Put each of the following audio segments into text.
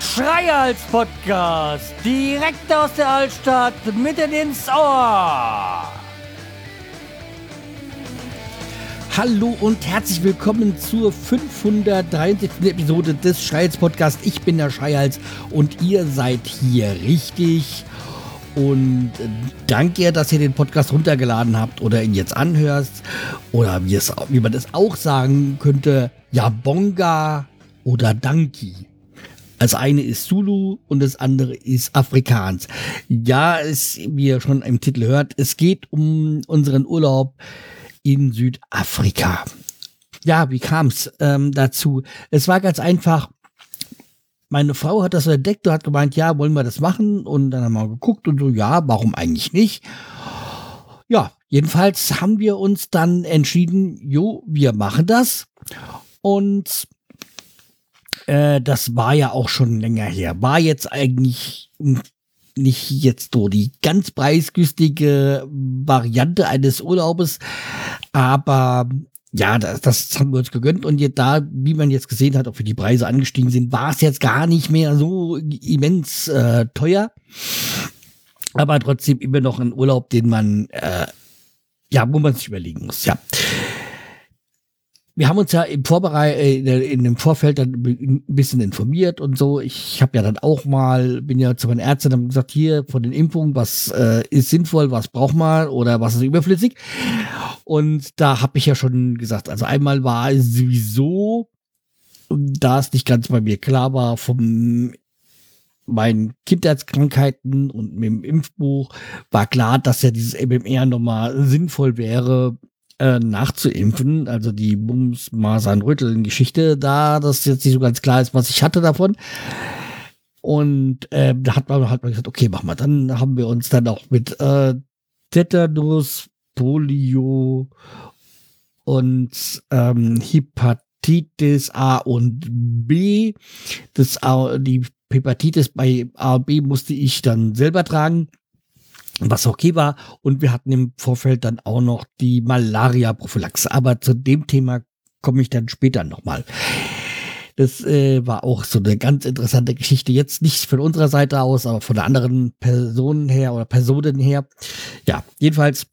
Schreihals Podcast, direkt aus der Altstadt, mitten ins Ohr. Hallo und herzlich willkommen zur 573. Episode des Schreihals Podcast. Ich bin der Schreihals und ihr seid hier richtig. Und danke, dass ihr den Podcast runtergeladen habt oder ihn jetzt anhörst. Oder wie, es, wie man das auch sagen könnte, ja, Bonga oder Danki. Das eine ist Zulu und das andere ist Afrikaans. Ja, es, wie ihr schon im Titel hört, es geht um unseren Urlaub in Südafrika. Ja, wie kam es ähm, dazu? Es war ganz einfach. Meine Frau hat das entdeckt und hat gemeint, ja, wollen wir das machen? Und dann haben wir geguckt und so, ja, warum eigentlich nicht? Ja, jedenfalls haben wir uns dann entschieden, jo, wir machen das. Und äh, das war ja auch schon länger her. War jetzt eigentlich nicht jetzt so die ganz preisgünstige Variante eines Urlaubes, aber ja, das, das haben wir uns gegönnt und jetzt da, wie man jetzt gesehen hat, auch wie die Preise angestiegen sind, war es jetzt gar nicht mehr so immens äh, teuer, aber trotzdem immer noch ein Urlaub, den man äh, ja, wo man sich überlegen muss, ja wir haben uns ja im Vorbereit äh, in dem Vorfeld dann ein bisschen informiert und so. Ich habe ja dann auch mal, bin ja zu meinen Ärzten und gesagt, hier von den Impfungen, was äh, ist sinnvoll, was braucht man oder was ist überflüssig. Und da habe ich ja schon gesagt, also einmal war sowieso, da es nicht ganz bei mir klar war, vom meinen Kindheitskrankheiten und mit dem Impfbuch war klar, dass ja dieses MMR nochmal sinnvoll wäre, äh, nachzuimpfen. Also die Bums, Masern, Rütteln Geschichte da, das jetzt nicht so ganz klar ist, was ich hatte davon. Und äh, da hat man, hat man gesagt, okay, machen wir. Dann haben wir uns dann auch mit äh, Tetanus, Polio und ähm, Hepatitis A und B. Das, die Hepatitis bei A und B musste ich dann selber tragen was okay war. Und wir hatten im Vorfeld dann auch noch die Malaria-Prophylaxe. Aber zu dem Thema komme ich dann später nochmal. Das äh, war auch so eine ganz interessante Geschichte. Jetzt nicht von unserer Seite aus, aber von der anderen Personen her oder Personen her. Ja, jedenfalls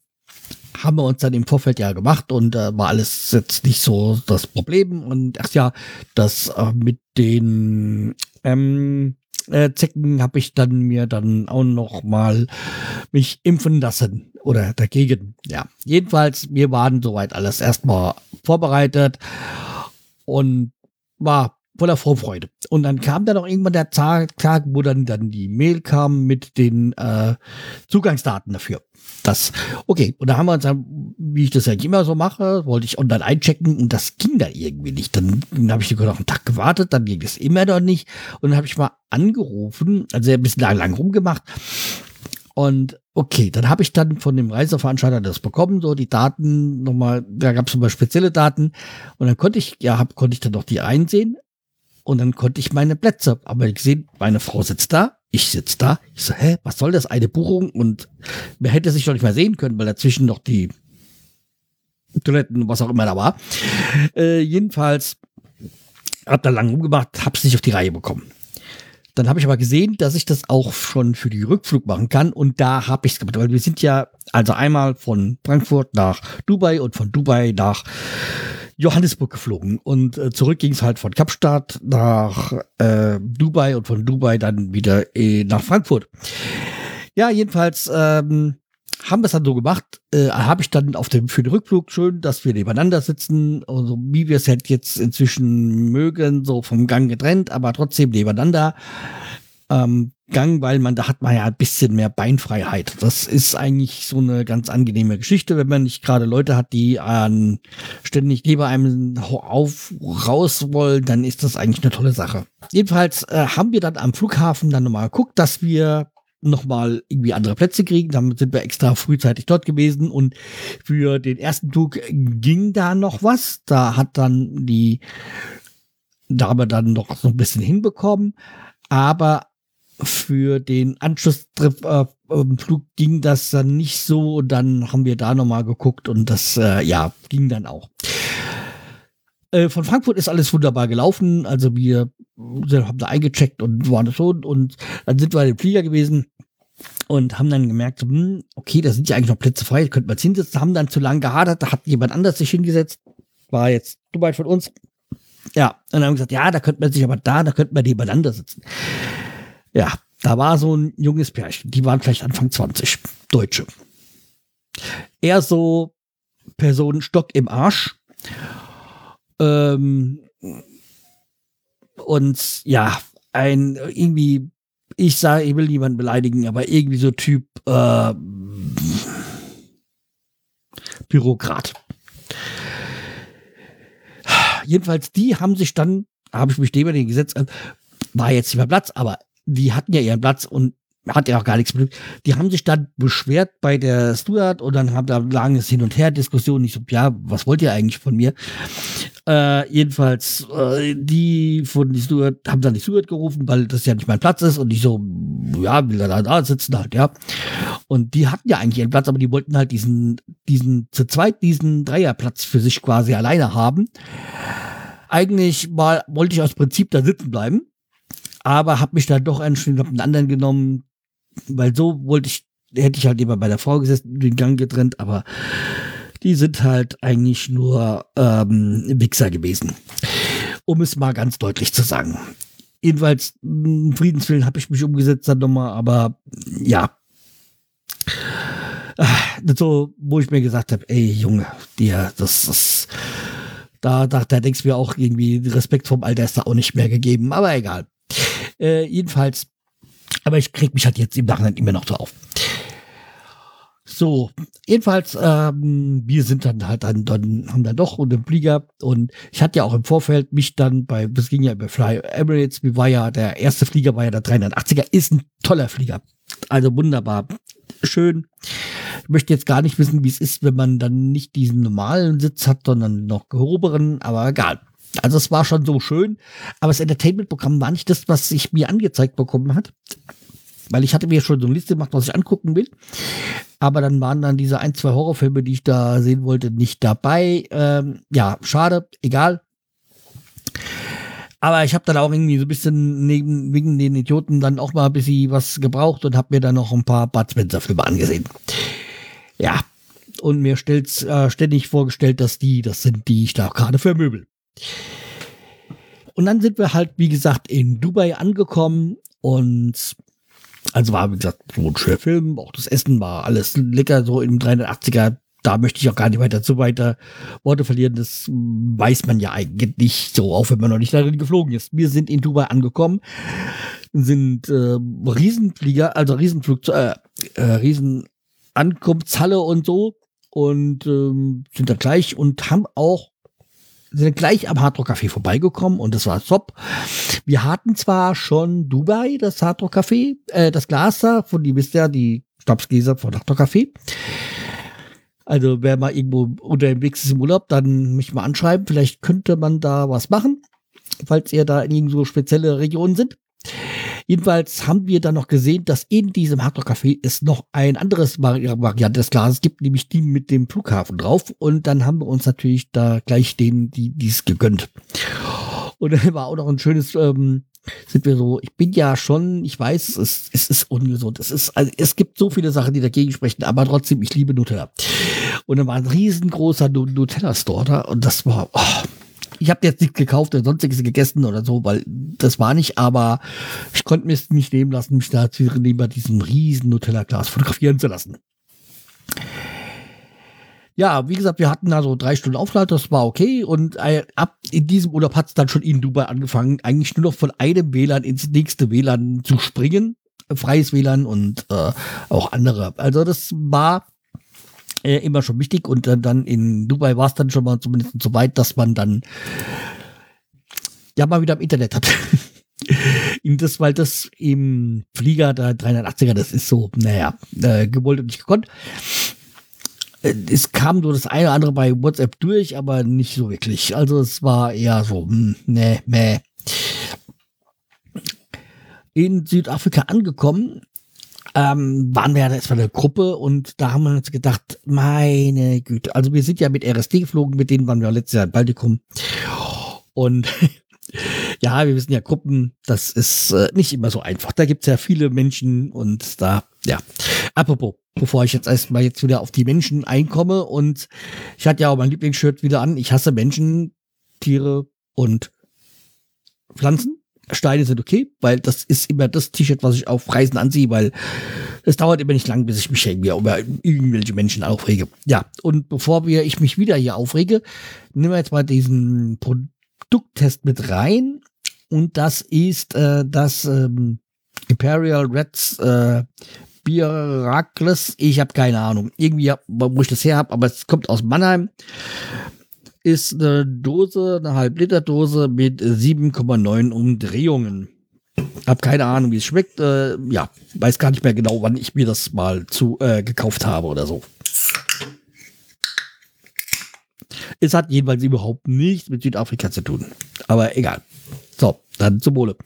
haben wir uns dann im Vorfeld ja gemacht und äh, war alles jetzt nicht so das Problem. Und ach ja, das äh, mit den ähm, äh, Zecken habe ich dann mir dann auch noch mal mich impfen lassen oder dagegen. Ja, jedenfalls, wir waren soweit alles erstmal vorbereitet und war voller Vorfreude. Und dann kam dann auch irgendwann der Tag, Tag wo dann, dann die Mail kam mit den äh, Zugangsdaten dafür. Das, okay, und da haben wir uns dann, wie ich das eigentlich immer so mache, wollte ich online einchecken und das ging dann irgendwie nicht. Dann, dann habe ich sogar noch einen Tag gewartet, dann ging es immer noch nicht. Und dann habe ich mal angerufen, also ein bisschen lang, lang rumgemacht. Und okay, dann habe ich dann von dem Reiseveranstalter das bekommen, so die Daten nochmal, da gab es nochmal spezielle Daten. Und dann konnte ich, ja, hab, konnte ich dann noch die einsehen. Und dann konnte ich meine Plätze, aber ich sehe, meine Frau sitzt da, ich sitze da. Ich so, hä, was soll das? Eine Buchung? Und man hätte sich doch nicht mehr sehen können, weil dazwischen noch die Toiletten, was auch immer da war. Äh, jedenfalls hab da lang rumgemacht, hab's nicht auf die Reihe bekommen. Dann habe ich aber gesehen, dass ich das auch schon für die Rückflug machen kann und da habe ich es gemacht, weil wir sind ja also einmal von Frankfurt nach Dubai und von Dubai nach Johannesburg geflogen und äh, zurück ging es halt von Kapstadt nach äh, Dubai und von Dubai dann wieder äh, nach Frankfurt. Ja, jedenfalls ähm, haben wir es dann so gemacht, äh, habe ich dann auf dem für den Rückflug schön, dass wir nebeneinander sitzen, also wie wir es halt jetzt inzwischen mögen, so vom Gang getrennt, aber trotzdem nebeneinander ähm, Gang, weil man da hat man ja ein bisschen mehr Beinfreiheit. Das ist eigentlich so eine ganz angenehme Geschichte, wenn man nicht gerade Leute hat, die an ständig neben einem auf raus wollen, dann ist das eigentlich eine tolle Sache. Jedenfalls äh, haben wir dann am Flughafen dann nochmal geguckt, dass wir nochmal irgendwie andere Plätze kriegen. Damit sind wir extra frühzeitig dort gewesen und für den ersten Flug ging da noch was. Da hat dann die Dame dann noch so ein bisschen hinbekommen. Aber für den Anschlusstrip äh, im Flug ging das dann nicht so. Dann haben wir da nochmal geguckt und das, äh, ja, ging dann auch. Äh, von Frankfurt ist alles wunderbar gelaufen. Also wir haben da eingecheckt und waren schon und dann sind wir in den Flieger gewesen und haben dann gemerkt, hm, okay, da sind ja eigentlich noch Plätze frei, könnten wir jetzt hinsetzen, haben dann zu lange gehadert, da hat jemand anders sich hingesetzt, war jetzt du weit von uns. Ja, und dann haben wir gesagt, ja, da könnte man sich aber da, da könnte man nebeneinander sitzen. Ja, da war so ein junges Pärchen, die waren vielleicht Anfang 20, Deutsche. Eher so Personen Stock im Arsch. Ähm, und ja, ein irgendwie, ich sage, ich will niemanden beleidigen, aber irgendwie so Typ äh, Bürokrat. Jedenfalls, die haben sich dann, habe ich mich dem den Gesetz, war jetzt nicht mehr Platz, aber die hatten ja ihren Platz und hat ja auch gar nichts mit. Die haben sich dann beschwert bei der Stuart und dann haben da langes Hin und Her Diskussionen. Ich so, ja, was wollt ihr eigentlich von mir? Äh, jedenfalls, äh, die von die Stuart haben dann die Stuart gerufen, weil das ja nicht mein Platz ist und ich so, ja, will da da sitzen halt, ja. Und die hatten ja eigentlich ihren Platz, aber die wollten halt diesen, diesen, zu zweit diesen Dreierplatz für sich quasi alleine haben. Eigentlich mal wollte ich aus Prinzip da sitzen bleiben aber habe mich dann doch entschieden, habe einen anderen genommen, weil so wollte ich, hätte ich halt immer bei der Frau gesessen, den Gang getrennt, aber die sind halt eigentlich nur ähm, Wichser gewesen. Um es mal ganz deutlich zu sagen. Jedenfalls, Friedenswillen habe ich mich umgesetzt dann nochmal, aber ja. So, wo ich mir gesagt habe, ey Junge, dir, das ist, da, da, da denkst du mir auch irgendwie, Respekt vom Alter ist da auch nicht mehr gegeben, aber egal. Äh, jedenfalls, aber ich krieg mich halt jetzt im Nachhinein immer noch so auf. So, jedenfalls, ähm, wir sind dann halt dann, dann haben dann doch und im Flieger und ich hatte ja auch im Vorfeld mich dann bei, das ging ja über Fly Emirates, wie war ja, der erste Flieger war ja der 380er, ist ein toller Flieger. Also wunderbar, schön. Ich möchte jetzt gar nicht wissen, wie es ist, wenn man dann nicht diesen normalen Sitz hat, sondern noch gehobenen, aber egal. Also es war schon so schön, aber das Entertainment-Programm war nicht das, was sich mir angezeigt bekommen hat. Weil ich hatte mir schon so eine Liste gemacht, was ich angucken will. Aber dann waren dann diese ein, zwei Horrorfilme, die ich da sehen wollte, nicht dabei. Ähm, ja, schade, egal. Aber ich habe dann auch irgendwie so ein bisschen neben, wegen den Idioten dann auch mal ein bisschen was gebraucht und habe mir dann noch ein paar Bud Spencer-Filme angesehen. Ja, und mir stellt's, äh, ständig vorgestellt, dass die das sind, die ich da gerade vermöbel. Und dann sind wir halt, wie gesagt, in Dubai angekommen und also war, wie gesagt, so ein schöner Film, auch das Essen war alles lecker, so im 380er. Da möchte ich auch gar nicht weiter zu weiter Worte verlieren. Das weiß man ja eigentlich so, auch wenn man noch nicht darin geflogen ist. Wir sind in Dubai angekommen, sind äh, Riesenflieger, also Riesenflug, äh, äh, Riesenankunftshalle und so und ähm, sind da gleich und haben auch sind gleich am Hardrock Café vorbeigekommen und das war top. Wir hatten zwar schon Dubai, das Hardrock Café, äh, das Glas da, von die wisst ja, die Stabsgläser von Hardrock Café. Also wer mal irgendwo unter dem Weg ist im Urlaub, dann mich mal anschreiben. Vielleicht könnte man da was machen, falls ihr da in irgendwo spezielle Regionen sind. Jedenfalls haben wir dann noch gesehen, dass in diesem Hardrock Café es noch ein anderes Vari Variante des Glases gibt, nämlich die mit dem Flughafen drauf. Und dann haben wir uns natürlich da gleich den, die dies gegönnt. Und dann war auch noch ein schönes, ähm, sind wir so, ich bin ja schon, ich weiß, es, es ist ungesund. Es ist, also es gibt so viele Sachen, die dagegen sprechen, aber trotzdem, ich liebe Nutella. Und dann war ein riesengroßer Nutella-Store da und das war, oh, ich habe jetzt nichts gekauft oder sonstiges gegessen oder so, weil das war nicht, aber ich konnte mir es nicht nehmen lassen, mich da neben diesem riesen Nutella-Glas fotografieren zu lassen. Ja, wie gesagt, wir hatten da so drei Stunden Aufenthalt, das war okay. Und äh, ab in diesem Urlaub hat es dann schon in Dubai angefangen, eigentlich nur noch von einem WLAN ins nächste WLAN zu springen. Freies WLAN und äh, auch andere. Also das war äh, immer schon wichtig. Und äh, dann in Dubai war es dann schon mal zumindest so weit, dass man dann ja mal wieder im Internet hat. das, weil das im Flieger der 380er, das ist so, naja, äh, gewollt und nicht gekonnt. Äh, es kam nur das eine oder andere bei WhatsApp durch, aber nicht so wirklich. Also es war eher so, hm, ne, meh. In Südafrika angekommen, ähm, waren wir ja erstmal eine Gruppe und da haben wir uns gedacht, meine Güte, also wir sind ja mit RSD geflogen, mit denen waren wir letztes Jahr in Baltikum. Und ja, wir wissen ja, Gruppen, das ist äh, nicht immer so einfach. Da gibt es ja viele Menschen und da, ja. Apropos, bevor ich jetzt erstmal jetzt wieder auf die Menschen einkomme und ich hatte ja auch mein Lieblingsshirt wieder an. Ich hasse Menschen, Tiere und Pflanzen. Steine sind okay, weil das ist immer das T-Shirt, was ich auf Reisen anziehe, weil es dauert immer nicht lang, bis ich mich irgendwie über irgendwelche Menschen aufrege. Ja, und bevor wir, ich mich wieder hier aufrege, nehmen wir jetzt mal diesen Produkttest mit rein. Und das ist äh, das ähm, Imperial Reds äh, Bieracles. Ich habe keine Ahnung. Irgendwie, wo ich das her habe, aber es kommt aus Mannheim ist eine Dose, eine Halb-Liter-Dose mit 7,9 Umdrehungen. Hab keine Ahnung, wie es schmeckt. Äh, ja, weiß gar nicht mehr genau, wann ich mir das mal zu äh, gekauft habe oder so. Es hat jedenfalls überhaupt nichts mit Südafrika zu tun. Aber egal. So, dann zum Wohle.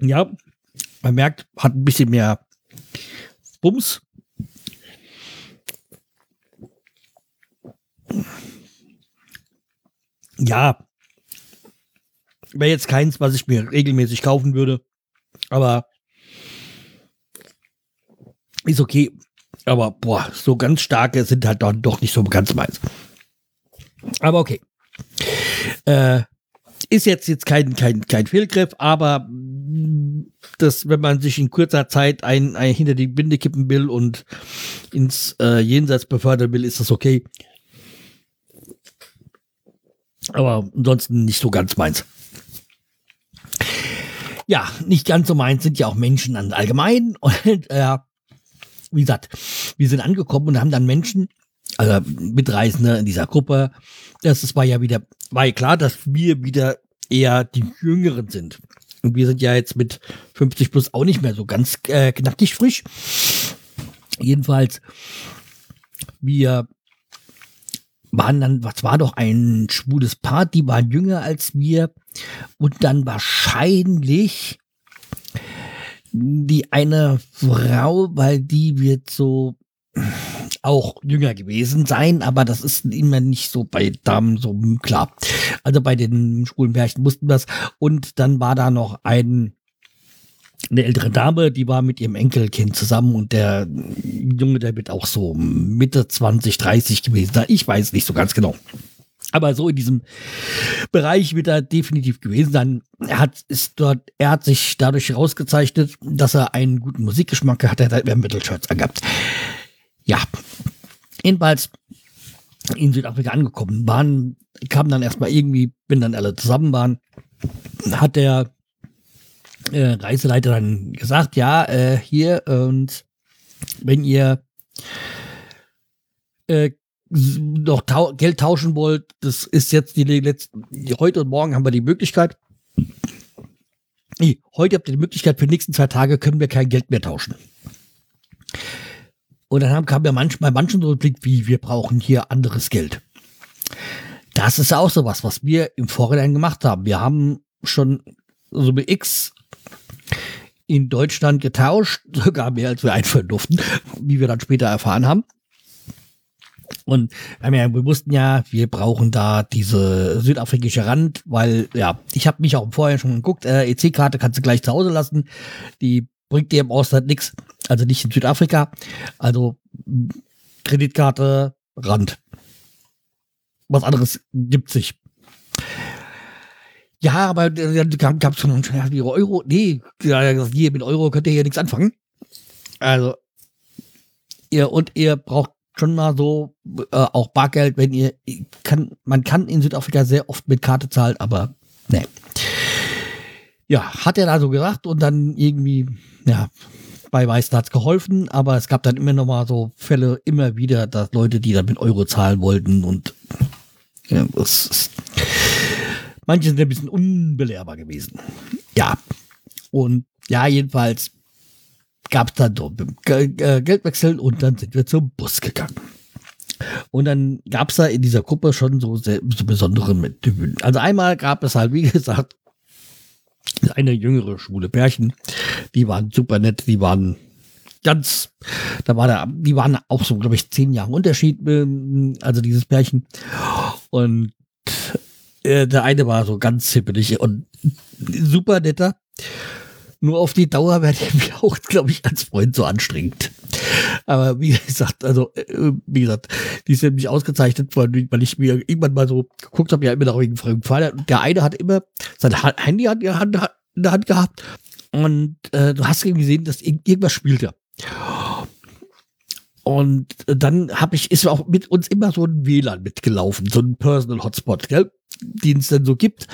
Ja, man merkt, hat ein bisschen mehr Bums. Ja, wäre jetzt keins, was ich mir regelmäßig kaufen würde. Aber ist okay. Aber boah, so ganz starke sind halt dann doch nicht so ganz meins. Aber okay. Äh, ist jetzt, jetzt kein, kein, kein Fehlgriff, aber das, wenn man sich in kurzer Zeit ein, ein hinter die Binde kippen will und ins äh, Jenseits befördern will, ist das okay. Aber ansonsten nicht so ganz meins. Ja, nicht ganz so meins sind ja auch Menschen an allgemein. Und äh, wie gesagt, wir sind angekommen und haben dann Menschen, also Mitreisende in dieser Gruppe. Das war ja wieder, war ja klar, dass wir wieder eher die Jüngeren sind. Und wir sind ja jetzt mit 50 plus auch nicht mehr so ganz äh, knackig frisch. Jedenfalls, wir waren dann, was war doch ein schwules Paar, die waren jünger als wir und dann wahrscheinlich die eine Frau, weil die wird so auch jünger gewesen sein, aber das ist immer nicht so bei Damen so klar. Also bei den schwulen Pärchen wussten das. Und dann war da noch ein eine ältere Dame, die war mit ihrem Enkelkind zusammen und der Junge, der wird auch so Mitte 20, 30 gewesen sein. Ich weiß nicht so ganz genau. Aber so in diesem Bereich wird er definitiv gewesen sein. Er hat, ist dort, er hat sich dadurch herausgezeichnet, dass er einen guten Musikgeschmack hat. Er hat halt Mittelshirts angehabt. Ja. Jedenfalls in Südafrika angekommen waren, kamen dann erstmal irgendwie, wenn dann alle zusammen waren, hat der äh, Reiseleiter dann gesagt, ja, äh, hier und wenn ihr äh, noch tau Geld tauschen wollt, das ist jetzt die letzte, heute und morgen haben wir die Möglichkeit. Heute habt ihr die Möglichkeit, für die nächsten zwei Tage können wir kein Geld mehr tauschen. Und dann haben, kam ja manchmal manchen so Blick, wie wir brauchen hier anderes Geld. Das ist auch sowas, was wir im Vorhinein gemacht haben. Wir haben schon so mit X in Deutschland getauscht, sogar mehr als wir einführen durften, wie wir dann später erfahren haben. Und wir, wussten ja, wir brauchen da diese südafrikische Rand, weil ja, ich habe mich auch vorher schon geguckt, äh, EC-Karte kannst du gleich zu Hause lassen, die bringt dir im Ausland nichts, also nicht in Südafrika. Also Kreditkarte, Rand. Was anderes gibt sich. Ja, aber dann gab es schon die Euro. Nee, hier mit Euro könnt ihr hier nichts anfangen. Also, ihr und ihr braucht schon mal so äh, auch Bargeld, wenn ihr kann, man kann in Südafrika sehr oft mit Karte zahlen, aber ne. Ja, hat er da so gesagt und dann irgendwie, ja, bei Weißen hat es geholfen, aber es gab dann immer noch mal so Fälle immer wieder, dass Leute, die dann mit Euro zahlen wollten und ja, das ist Manche sind ein bisschen unbelehrbar gewesen. Ja. Und ja, jedenfalls gab es dann so äh, Geldwechsel und dann sind wir zum Bus gegangen. Und dann gab es da in dieser Gruppe schon so, sehr, so besondere Typen. Also einmal gab es halt, wie gesagt, eine jüngere schwule Pärchen. Die waren super nett, die waren ganz, da war da, die waren auch so, glaube ich, zehn Jahre Unterschied, ähm, also dieses Pärchen. Und äh, der eine war so ganz hippelig und super netter. Nur auf die Dauer wäre der mir auch, glaube ich, als Freund so anstrengend. Aber wie gesagt, also, äh, wie gesagt, die sind nämlich ausgezeichnet worden, weil ich mir irgendwann mal so geguckt habe, ja, immer noch wegen fremden Fall. Der eine hat immer sein Handy in der Hand, in der Hand gehabt und äh, du hast gesehen, dass irgendwas spielte. Und dann habe ich, ist auch mit uns immer so ein WLAN mitgelaufen, so ein Personal Hotspot, gell? Den es dann so gibt.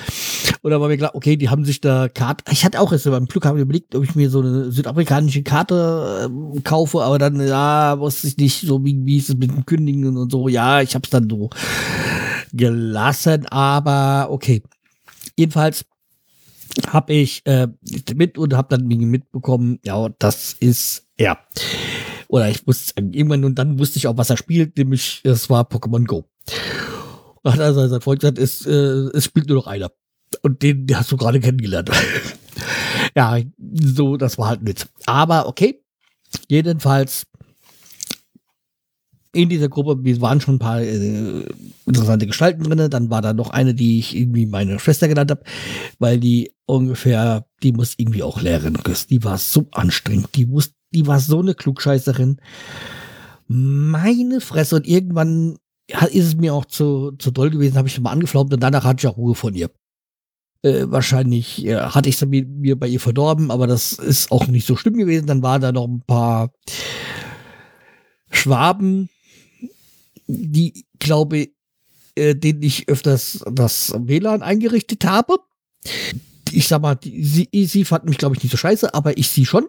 Und da war mir klar, okay, die haben sich da Karte. Ich hatte auch erst beim Glück haben überlegt, ob ich mir so eine südafrikanische Karte äh, kaufe, aber dann, ja, wusste ich nicht, so wie, wie ist es mit dem Kündigen und so. Ja, ich habe es dann so gelassen, aber okay. Jedenfalls habe ich äh, mit und habe dann mitbekommen, ja, das ist er. Oder ich wusste irgendwann und dann wusste ich auch, was er spielt, nämlich es war Pokémon Go. Hat also sein Freund gesagt, es, äh, es spielt nur noch einer. Und den, den hast du gerade kennengelernt. ja, so, das war halt nett. Aber okay, jedenfalls in dieser Gruppe, wir waren schon ein paar äh, interessante Gestalten drin. Dann war da noch eine, die ich irgendwie meine Schwester genannt habe, weil die ungefähr, die muss irgendwie auch Lehrerin. Die war so anstrengend. Die, wusste, die war so eine Klugscheißerin. Meine Fresse. Und irgendwann ist es mir auch zu, zu doll gewesen, habe ich mal angeflaumt und danach hatte ich auch Ruhe von ihr. Äh, wahrscheinlich äh, hatte ich es mir, mir bei ihr verdorben, aber das ist auch nicht so schlimm gewesen. Dann waren da noch ein paar Schwaben, die, glaube äh, denen ich öfters das WLAN eingerichtet habe. Ich sag mal, die, sie, sie fanden mich, glaube ich, nicht so scheiße, aber ich sie schon.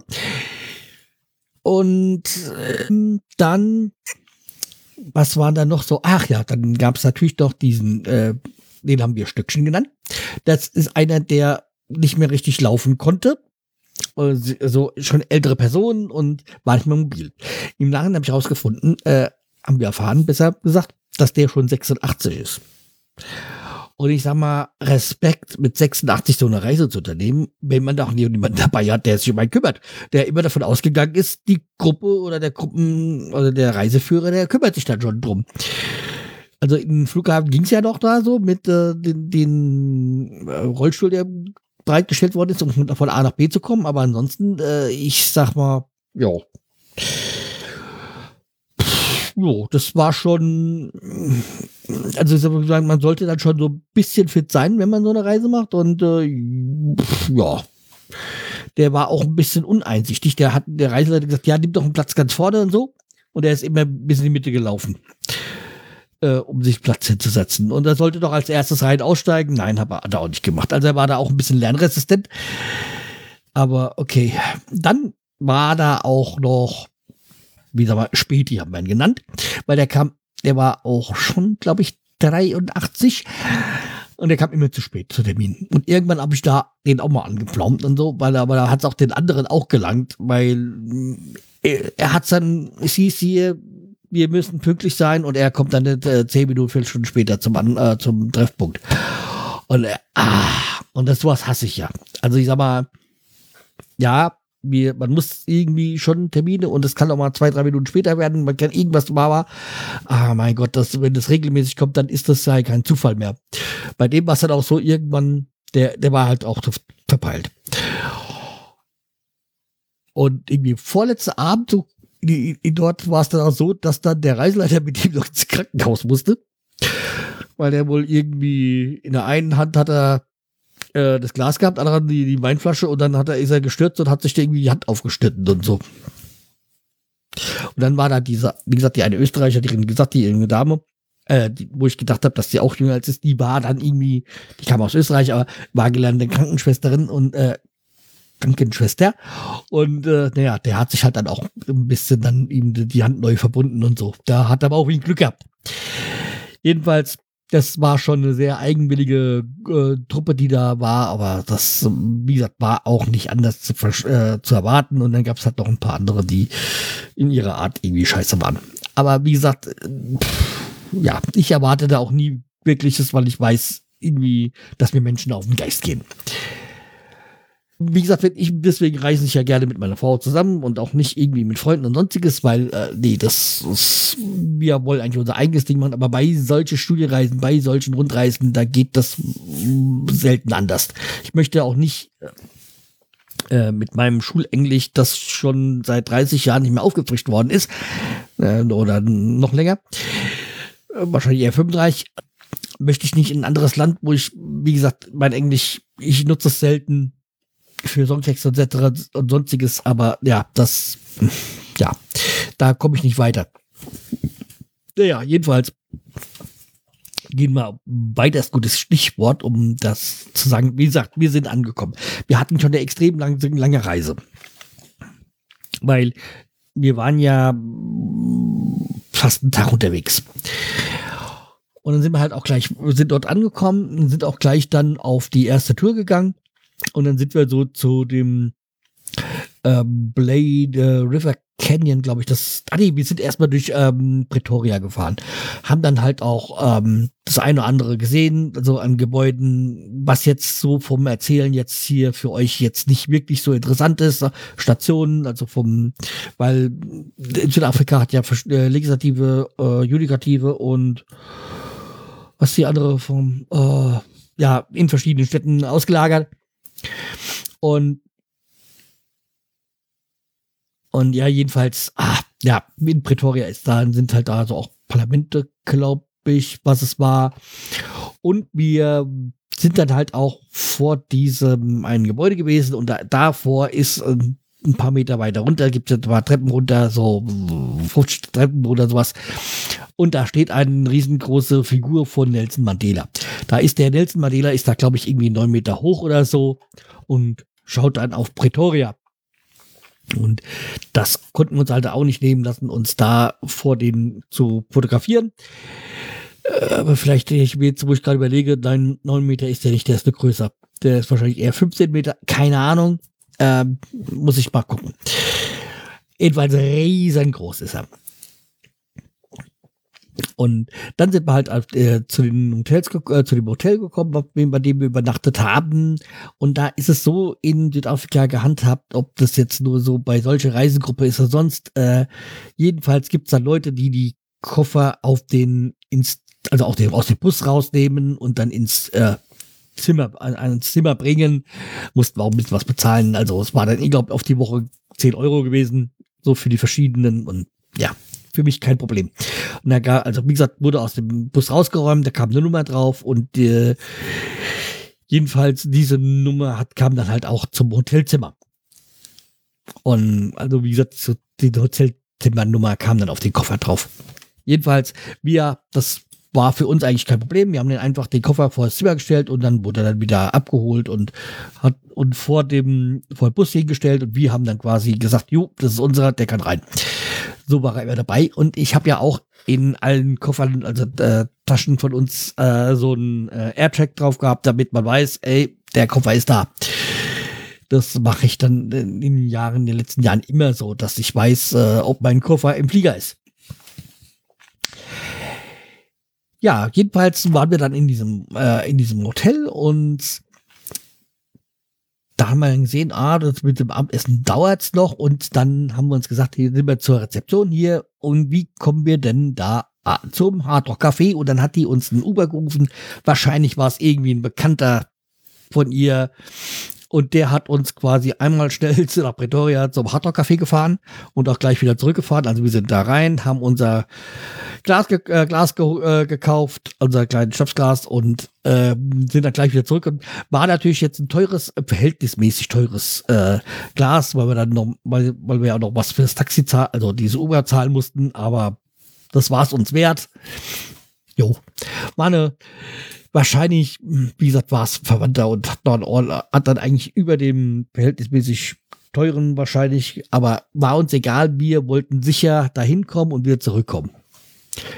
Und äh, dann was waren da noch so? Ach ja, dann gab es natürlich doch diesen, äh, den haben wir Stückchen genannt. Das ist einer, der nicht mehr richtig laufen konnte. Also schon ältere Personen und war nicht mehr mobil. Im Nachhinein habe ich herausgefunden, äh, haben wir erfahren, besser gesagt, dass der schon 86 ist. Und ich sag mal, Respekt mit 86 so eine Reise zu unternehmen, wenn man da auch jemanden dabei hat, der sich um einen kümmert, der immer davon ausgegangen ist, die Gruppe oder der Gruppen oder der Reiseführer, der kümmert sich dann schon drum. Also im Flughafen ging es ja doch da so mit äh, den, den äh, Rollstuhl, der bereitgestellt worden ist, um von A nach B zu kommen. Aber ansonsten, äh, ich sag mal, ja jo, das war schon, also man sollte dann schon so ein bisschen fit sein, wenn man so eine Reise macht und äh, ja, der war auch ein bisschen uneinsichtig. Der hat der Reiseleiter gesagt, ja, nimm doch einen Platz ganz vorne und so und er ist immer bis in die Mitte gelaufen. Äh, um sich Platz hinzusetzen. Und er sollte doch als erstes rein aussteigen. Nein, hat er auch nicht gemacht. Also er war da auch ein bisschen lernresistent. Aber okay. Dann war da auch noch wie sag mal, Späti haben wir ihn genannt, weil der kam, der war auch schon, glaube ich, 83 und der kam immer zu spät zu Termin. Und irgendwann habe ich da den auch mal angepflaumt und so, weil aber da hat es auch den anderen auch gelangt, weil er, äh, er hat dann, es hieß hier, wir müssen pünktlich sein und er kommt dann äh, zehn Minuten, vier Stunden später zum, äh, zum Treffpunkt. Und äh, ah, und das sowas hasse ich ja. Also ich sag mal, ja, wir, man muss irgendwie schon Termine und es kann auch mal zwei, drei Minuten später werden, man kann irgendwas war. Ah, mein Gott, das, wenn das regelmäßig kommt, dann ist das ja kein Zufall mehr. Bei dem war es dann auch so irgendwann, der, der war halt auch verpeilt. Und irgendwie vorletzte Abend, so, dort war es dann auch so, dass dann der Reiseleiter mit ihm noch ins Krankenhaus musste. Weil der wohl irgendwie in der einen Hand hat er äh, das Glas gehabt, andere die, die Weinflasche und dann hat er, ist er gestürzt und hat sich irgendwie die Hand aufgeschnitten und so. Und dann war da dieser, wie gesagt, die eine Österreicherin, gesagt, die irgendeine Dame, äh, die, wo ich gedacht habe, dass die auch jünger als ist, die war dann irgendwie, die kam aus Österreich, aber war gelernte Krankenschwesterin und äh, Krankenschwester. Und äh, naja, der hat sich halt dann auch ein bisschen dann ihm die Hand neu verbunden und so. Da hat er aber auch wie ein Glück gehabt. Jedenfalls das war schon eine sehr eigenwillige äh, Truppe, die da war, aber das, wie gesagt, war auch nicht anders zu, äh, zu erwarten. Und dann gab es halt noch ein paar andere, die in ihrer Art irgendwie scheiße waren. Aber wie gesagt, pff, ja, ich erwarte da auch nie wirkliches, weil ich weiß irgendwie, dass mir Menschen auf den Geist gehen. Wie gesagt, ich, deswegen reise ich ja gerne mit meiner Frau zusammen und auch nicht irgendwie mit Freunden und sonstiges, weil, äh, nee, das ist, wir wollen eigentlich unser eigenes Ding machen, aber bei solchen Studienreisen, bei solchen Rundreisen, da geht das selten anders. Ich möchte auch nicht äh, mit meinem Schulenglisch, das schon seit 30 Jahren nicht mehr aufgefrischt worden ist, äh, oder noch länger, äh, wahrscheinlich eher 35, möchte ich nicht in ein anderes Land, wo ich, wie gesagt, mein Englisch, ich nutze es selten für Songtexte etc. und sonstiges, aber ja, das, ja, da komme ich nicht weiter. Naja, jedenfalls gehen wir weiter das gutes Stichwort, um das zu sagen. Wie gesagt, wir sind angekommen. Wir hatten schon eine extrem lange, lange Reise. Weil wir waren ja fast einen Tag unterwegs. Und dann sind wir halt auch gleich, sind dort angekommen und sind auch gleich dann auf die erste Tour gegangen. Und dann sind wir so zu dem ähm, Blade äh, River Canyon, glaube ich. Das, ah nee, wir sind erstmal durch ähm, Pretoria gefahren. Haben dann halt auch ähm, das eine oder andere gesehen, also an Gebäuden, was jetzt so vom Erzählen jetzt hier für euch jetzt nicht wirklich so interessant ist. Stationen, also vom, weil in Südafrika hat ja äh, Legislative, äh, Judikative und was die andere vom, äh, ja, in verschiedenen Städten ausgelagert. Und und ja, jedenfalls, ah, ja, in Pretoria ist da, sind halt da so auch Parlamente, glaube ich, was es war. Und wir sind dann halt auch vor diesem ein Gebäude gewesen und da, davor ist ähm, ein paar Meter weiter runter, gibt es ein paar Treppen runter, so 50 Treppen oder sowas. Und da steht eine riesengroße Figur von Nelson Mandela. Da ist der Nelson Mandela, ist da, glaube ich, irgendwie neun Meter hoch oder so und schaut dann auf Pretoria. Und das konnten wir uns halt auch nicht nehmen lassen, uns da vor den zu fotografieren. Äh, aber vielleicht, ich jetzt, wo ich gerade überlege, neun, neun Meter ist der nicht, der ist eine größer. Der ist wahrscheinlich eher 15 Meter, keine Ahnung. Ähm, muss ich mal gucken. Jedenfalls riesengroß ist er. Und dann sind wir halt äh, zu, den Hotels, äh, zu dem Hotel gekommen, bei dem wir übernachtet haben. Und da ist es so in Südafrika gehandhabt, ob das jetzt nur so bei solcher Reisegruppe ist oder sonst. Äh, jedenfalls gibt es da Leute, die die Koffer auf den, ins, also auch den, aus dem Bus rausnehmen und dann ins äh, Zimmer, ans Zimmer bringen. Mussten wir auch ein bisschen was bezahlen. Also es war dann, ich glaube, auf die Woche 10 Euro gewesen, so für die verschiedenen. Und ja, für mich kein Problem. Und da also wie gesagt, wurde aus dem Bus rausgeräumt, da kam eine Nummer drauf und äh, jedenfalls diese Nummer hat, kam dann halt auch zum Hotelzimmer. Und also wie gesagt, so die Hotelzimmernummer kam dann auf den Koffer drauf. Jedenfalls, wir, das war für uns eigentlich kein Problem. Wir haben den einfach den Koffer vor das Zimmer gestellt und dann wurde er dann wieder abgeholt und hat und vor dem vor dem Bus hingestellt und wir haben dann quasi gesagt, jo, das ist unser, der kann rein. So war er immer dabei. Und ich habe ja auch in allen Koffern, also äh, Taschen von uns, äh, so einen äh, Airtrack drauf gehabt, damit man weiß, ey, der Koffer ist da. Das mache ich dann in den Jahren, in den letzten Jahren immer so, dass ich weiß, äh, ob mein Koffer im Flieger ist. Ja, jedenfalls waren wir dann in diesem, äh, in diesem Hotel und da haben wir gesehen, ah, das mit dem Abendessen dauert's noch. Und dann haben wir uns gesagt, hier sind wir zur Rezeption hier. Und wie kommen wir denn da ah, zum Hardrock Café? Und dann hat die uns einen Uber gerufen. Wahrscheinlich war es irgendwie ein Bekannter von ihr und der hat uns quasi einmal schnell nach Pretoria zum Hardrock Café gefahren und auch gleich wieder zurückgefahren. Also wir sind da rein, haben unser Glas, ge äh, Glas ge äh, gekauft, unser kleines Schnapsglas und äh, sind dann gleich wieder zurück. Und war natürlich jetzt ein teures, verhältnismäßig teures äh, Glas, weil wir dann noch, weil, weil wir ja noch was für das Taxi zahlen, also diese Uber zahlen mussten, aber das war es uns wert. Jo, war eine wahrscheinlich, wie gesagt, war es Verwandter und hat dann, hat dann eigentlich über dem verhältnismäßig teuren wahrscheinlich, aber war uns egal, wir wollten sicher dahin kommen und wieder zurückkommen.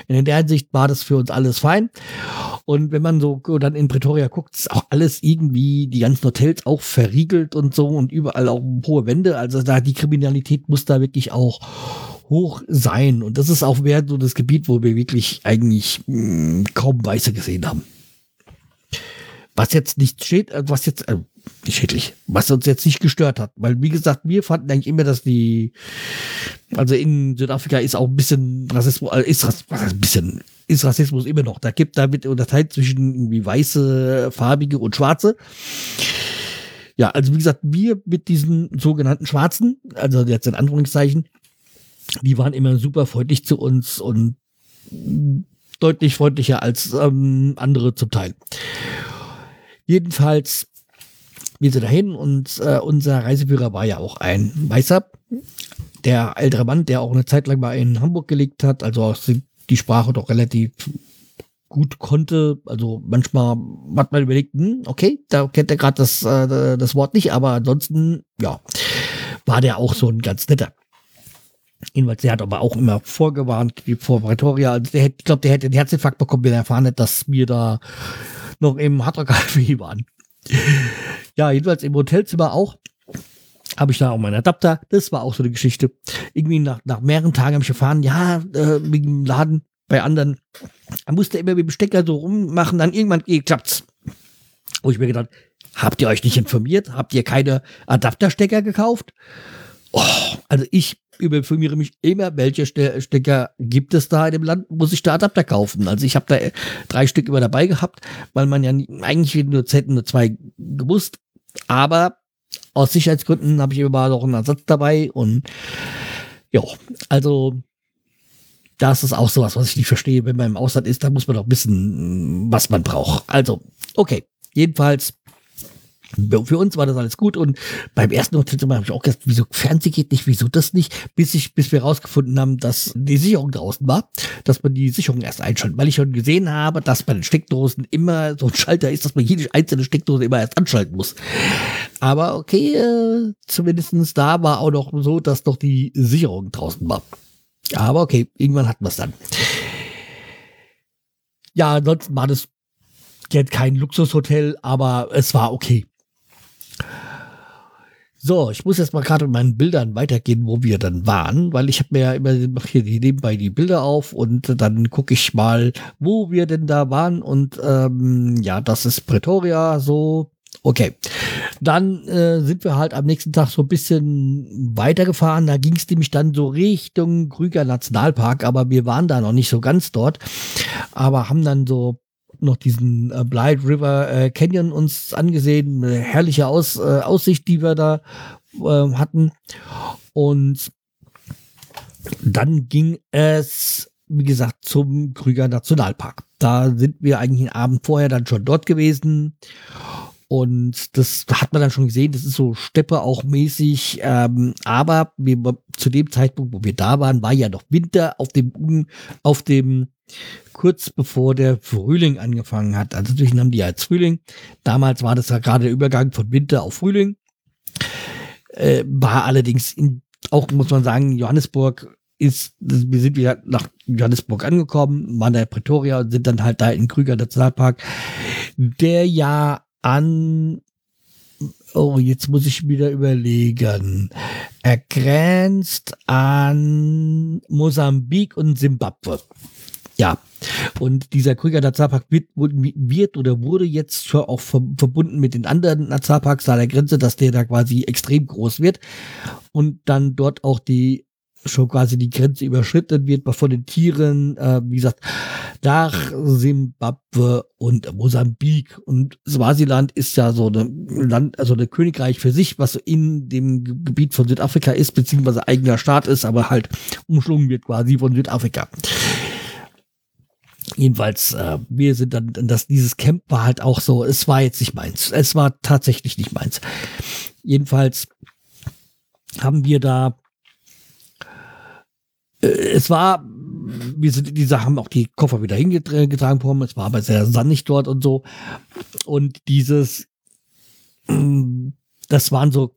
In der Hinsicht war das für uns alles fein. Und wenn man so dann in Pretoria guckt, ist auch alles irgendwie, die ganzen Hotels auch verriegelt und so und überall auch hohe Wände. Also da die Kriminalität muss da wirklich auch hoch sein. Und das ist auch mehr so das Gebiet, wo wir wirklich eigentlich mh, hm, kaum Weiße gesehen haben. Was jetzt nicht steht, äh, was jetzt, äh, nicht schädlich, was uns jetzt nicht gestört hat. Weil, wie gesagt, wir fanden eigentlich immer, dass die, also in Südafrika ist auch ein bisschen Rassismus, äh, ist, heißt ein bisschen, ist Rassismus immer noch. Da gibt, da wird unterteilt zwischen irgendwie weiße, farbige und schwarze. Ja, also wie gesagt, wir mit diesen sogenannten Schwarzen, also jetzt in Anführungszeichen, die waren immer super freundlich zu uns und deutlich freundlicher als ähm, andere zum Teil. Jedenfalls, wir sind dahin und äh, unser Reiseführer war ja auch ein Weißer, der ältere Mann, der auch eine Zeit lang mal in Hamburg gelegt hat, also die Sprache doch relativ gut konnte. Also manchmal hat man überlegt, hm, okay, da kennt er gerade das, äh, das Wort nicht, aber ansonsten, ja, war der auch so ein ganz netter. Jedenfalls, der hat aber auch immer vorgewarnt, wie vor Pretoria. Also der, ich glaube, der hätte den Herzinfarkt bekommen, wenn er erfahren hätte, dass wir da noch im Café waren. Ja, jedenfalls im Hotelzimmer auch. Habe ich da auch meinen Adapter. Das war auch so eine Geschichte. Irgendwie nach, nach mehreren Tagen habe ich erfahren, ja, äh, wegen dem Laden bei anderen. Da musste immer mit dem Stecker so rummachen, dann irgendwann klappt's. Wo ich mir gedacht, habt ihr euch nicht informiert? Habt ihr keine Adapterstecker gekauft? Oh, also ich informiere mich immer, welche Stecker gibt es da in dem Land, muss ich da Adapter kaufen. Also ich habe da drei Stück immer dabei gehabt, weil man ja eigentlich nur Z nur zwei gewusst, aber aus Sicherheitsgründen habe ich immer noch einen Ersatz dabei und ja, also das ist auch sowas, was ich nicht verstehe, wenn man im Ausland ist, da muss man doch wissen, was man braucht. Also, okay, jedenfalls für uns war das alles gut und beim ersten Hotelzimmer habe ich auch gedacht, wieso Fernseh geht nicht, wieso das nicht, bis ich, bis wir rausgefunden haben, dass die Sicherung draußen war, dass man die Sicherung erst einschaltet, weil ich schon gesehen habe, dass bei den Steckdosen immer so ein Schalter ist, dass man jede einzelne Steckdose immer erst anschalten muss. Aber okay, äh, zumindestens da war auch noch so, dass doch die Sicherung draußen war. Aber okay, irgendwann hatten wir es dann. Ja, ansonsten war das jetzt kein Luxushotel, aber es war okay. So, ich muss jetzt mal gerade mit meinen Bildern weitergehen, wo wir dann waren, weil ich habe mir ja immer mach hier nebenbei die Bilder auf und dann gucke ich mal, wo wir denn da waren und ähm, ja, das ist Pretoria, so Okay, dann äh, sind wir halt am nächsten Tag so ein bisschen weitergefahren. Da ging es nämlich dann so Richtung Krüger Nationalpark, aber wir waren da noch nicht so ganz dort, aber haben dann so noch diesen äh, Blight River äh, Canyon uns angesehen. Eine herrliche Aus, äh, Aussicht, die wir da äh, hatten. Und dann ging es, wie gesagt, zum Krüger Nationalpark. Da sind wir eigentlich einen Abend vorher dann schon dort gewesen. Und das hat man dann schon gesehen, das ist so Steppe auch mäßig. Ähm, aber wir, zu dem Zeitpunkt, wo wir da waren, war ja noch Winter auf dem, auf dem kurz bevor der Frühling angefangen hat. Also natürlich haben die ja als Frühling. Damals war das ja gerade der Übergang von Winter auf Frühling. Äh, war allerdings in, auch, muss man sagen, Johannesburg ist, wir sind wieder nach Johannesburg angekommen, waren da in Pretoria und sind dann halt da in Krüger Nationalpark, der ja an oh, jetzt muss ich wieder überlegen. Er grenzt an Mosambik und Simbabwe. Ja. Und dieser Krüger Nationalpark wird, wird oder wurde jetzt schon auch verbunden mit den anderen Nationalparks an der Grenze, dass der da quasi extrem groß wird und dann dort auch die schon quasi die Grenze überschritten wird von den Tieren, äh, wie gesagt, nach Simbabwe und Mosambik. Und Swasiland ist ja so ein Land, also ein Königreich für sich, was in dem Gebiet von Südafrika ist, beziehungsweise eigener Staat ist, aber halt umschlungen wird quasi von Südafrika. Jedenfalls, äh, wir sind dann, das, dieses Camp war halt auch so, es war jetzt nicht meins. Es war tatsächlich nicht meins. Jedenfalls haben wir da, es war, wir sind, diese haben auch die Koffer wieder hingetragen bekommen, es war aber sehr sandig dort und so. Und dieses, das waren so,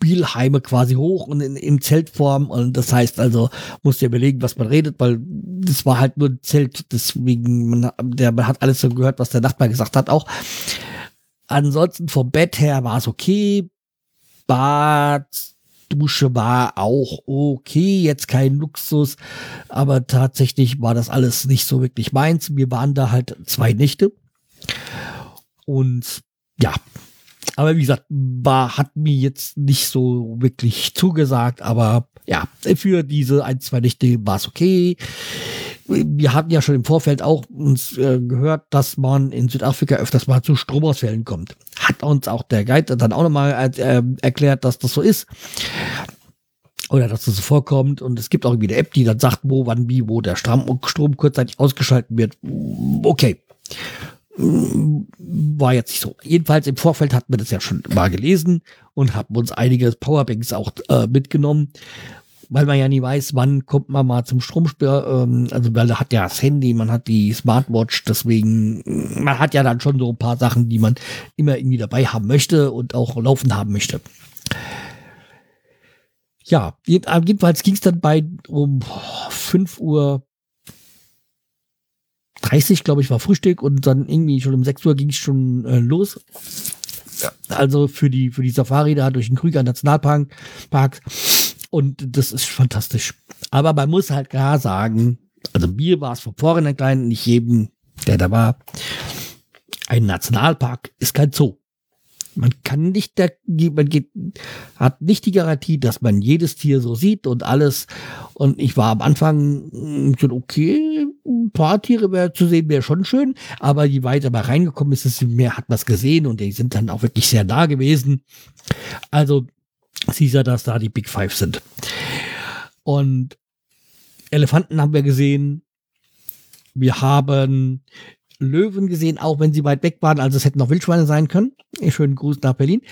Spielheime quasi hoch und in, in Zeltform. Und das heißt also, musst dir überlegen, was man redet, weil das war halt nur ein Zelt, deswegen, man, der, man hat alles so gehört, was der Nachbar gesagt hat auch. Ansonsten vom Bett her war es okay. Bad, Dusche war auch okay, jetzt kein Luxus, aber tatsächlich war das alles nicht so wirklich meins. Wir waren da halt zwei Nächte Und ja, aber wie gesagt, war, hat mir jetzt nicht so wirklich zugesagt, aber ja, für diese ein, zwei Nächte war es okay. Wir hatten ja schon im Vorfeld auch uns äh, gehört, dass man in Südafrika öfters mal zu Stromausfällen kommt. Hat uns auch der Guide dann auch nochmal äh, erklärt, dass das so ist. Oder dass das so vorkommt. Und es gibt auch irgendwie eine App, die dann sagt, wo, wann, wie, wo der Strom, Strom kurzzeitig ausgeschalten wird. Okay war jetzt nicht so. Jedenfalls im Vorfeld hatten wir das ja schon mal gelesen und haben uns einige Powerbanks auch äh, mitgenommen, weil man ja nie weiß, wann kommt man mal zum Stromsperr. Ähm, also man hat ja das Handy, man hat die Smartwatch, deswegen man hat ja dann schon so ein paar Sachen, die man immer irgendwie dabei haben möchte und auch laufen haben möchte. Ja, jedenfalls ging es dann bei um 5 Uhr 30, glaube ich, war Frühstück und dann irgendwie schon um 6 Uhr ging es schon äh, los. Ja. Also für die, für die Safari da durch den Krüger Nationalpark. Park. Und das ist fantastisch. Aber man muss halt klar sagen, also mir war es von vornherein nicht jedem, der da war. Ein Nationalpark ist kein Zoo. Man kann nicht, der, man geht, hat nicht die Garantie, dass man jedes Tier so sieht und alles. Und ich war am Anfang schon okay, ein paar Tiere mehr zu sehen wäre schon schön, aber je weiter man reingekommen ist, desto mehr hat man es gesehen und die sind dann auch wirklich sehr nah gewesen. Also siehst ja, dass da die Big Five sind. Und Elefanten haben wir gesehen. Wir haben Löwen gesehen, auch wenn sie weit weg waren. Also es hätten noch Wildschweine sein können. Schönen Gruß nach Berlin.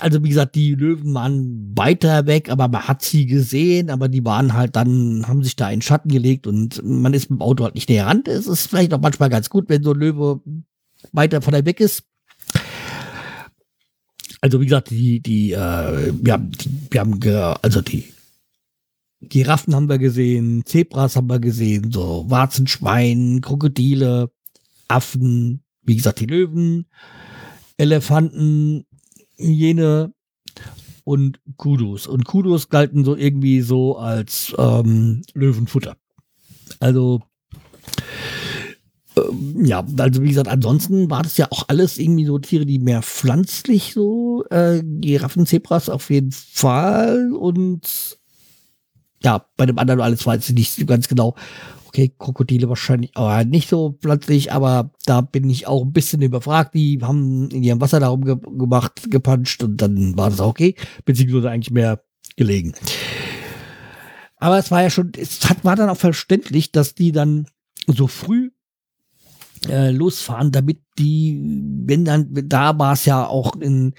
Also wie gesagt, die Löwen waren weiter weg, aber man hat sie gesehen, aber die waren halt dann, haben sich da in Schatten gelegt und man ist mit dem Auto halt nicht näher ran. Es ist vielleicht auch manchmal ganz gut, wenn so ein Löwe weiter von der weg ist. Also wie gesagt, die, die, äh, wir haben, die, wir haben, also die Giraffen haben wir gesehen, Zebras haben wir gesehen, so Warzenschwein, Krokodile, Affen, wie gesagt, die Löwen, Elefanten, Hyäne und Kudos. Und Kudos galten so irgendwie so als ähm, Löwenfutter. Also ähm, ja, also wie gesagt, ansonsten war das ja auch alles irgendwie so Tiere, die mehr pflanzlich so, äh, Giraffen, Zebras auf jeden Fall und ja, bei dem anderen alles weiß ich nicht ganz genau. Okay, Krokodile wahrscheinlich aber nicht so plötzlich, aber da bin ich auch ein bisschen überfragt. Die haben in ihrem Wasser darum ge gemacht, gepanscht und dann war das auch okay, beziehungsweise eigentlich mehr gelegen. Aber es war ja schon, es hat, war dann auch verständlich, dass die dann so früh äh, losfahren, damit die, wenn dann, da war es ja auch in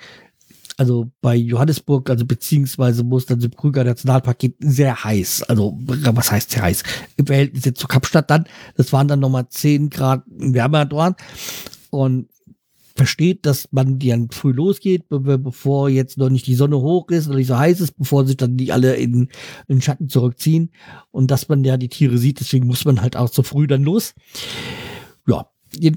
also bei Johannesburg, also beziehungsweise muss dann Krüger Nationalpark geht sehr heiß. Also was heißt sehr heiß? Im Verhältnis jetzt zu Kapstadt dann, das waren dann nochmal 10 Grad wärmer dort. Und versteht, dass man die dann früh losgeht, bevor jetzt noch nicht die Sonne hoch ist oder nicht so heiß ist, bevor sich dann die alle in, in Schatten zurückziehen und dass man ja die Tiere sieht, deswegen muss man halt auch so früh dann los. Ja,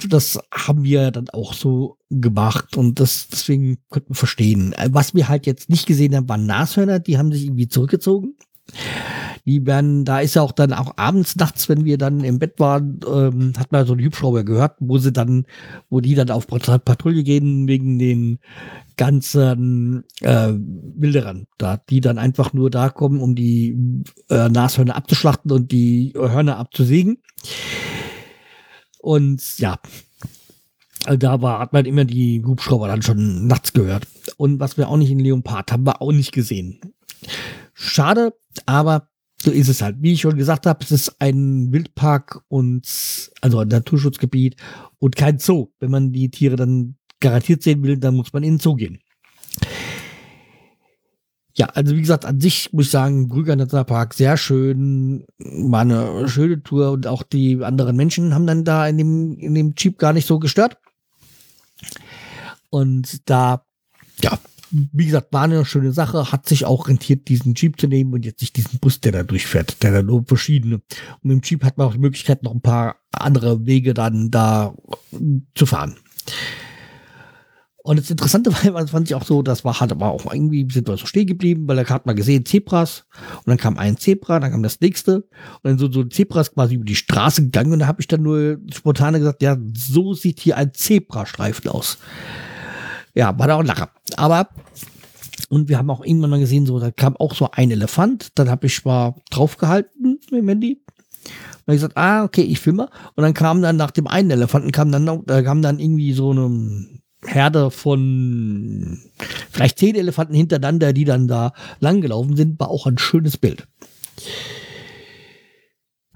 das haben wir dann auch so gemacht und das deswegen könnten wir verstehen. Was wir halt jetzt nicht gesehen haben, waren Nashörner, die haben sich irgendwie zurückgezogen. Die werden, da ist ja auch dann auch abends, nachts, wenn wir dann im Bett waren, ähm, hat man so einen Hubschrauber gehört, wo sie dann, wo die dann auf Patrouille gehen wegen den ganzen äh, Wilderern, da die dann einfach nur da kommen, um die äh, Nashörner abzuschlachten und die Hörner abzusägen. Und ja, also da war, hat man immer die Hubschrauber dann schon nachts gehört. Und was wir auch nicht in Leopard haben, wir auch nicht gesehen. Schade, aber so ist es halt. Wie ich schon gesagt habe, es ist ein Wildpark und also ein Naturschutzgebiet und kein Zoo. Wenn man die Tiere dann garantiert sehen will, dann muss man in den Zoo gehen. Ja, also wie gesagt, an sich muss ich sagen, Brüger Nationalpark sehr schön, war eine schöne Tour und auch die anderen Menschen haben dann da in dem, in dem Jeep gar nicht so gestört. Und da, ja, wie gesagt, war eine schöne Sache, hat sich auch rentiert, diesen Jeep zu nehmen und jetzt nicht diesen Bus, der da durchfährt, der da nur verschiedene. Und dem Jeep hat man auch die Möglichkeit, noch ein paar andere Wege dann da zu fahren. Und das Interessante war, fand ich auch so, das war halt aber auch irgendwie, sind wir so stehen geblieben, weil er hat mal gesehen, Zebras. Und dann kam ein Zebra, dann kam das nächste. Und dann so, so Zebras quasi über die Straße gegangen. Und da habe ich dann nur spontan gesagt, ja, so sieht hier ein Zebrastreifen aus. Ja, war da auch ein Lacher. Aber, und wir haben auch irgendwann mal gesehen, so, da kam auch so ein Elefant. Dann habe ich mal draufgehalten mit dem Handy. Und ich gesagt, ah, okay, ich filme. Und dann kam dann nach dem einen Elefanten, kam dann, da kam dann irgendwie so eine Herde von vielleicht zehn Elefanten hintereinander, die dann da langgelaufen sind, war auch ein schönes Bild.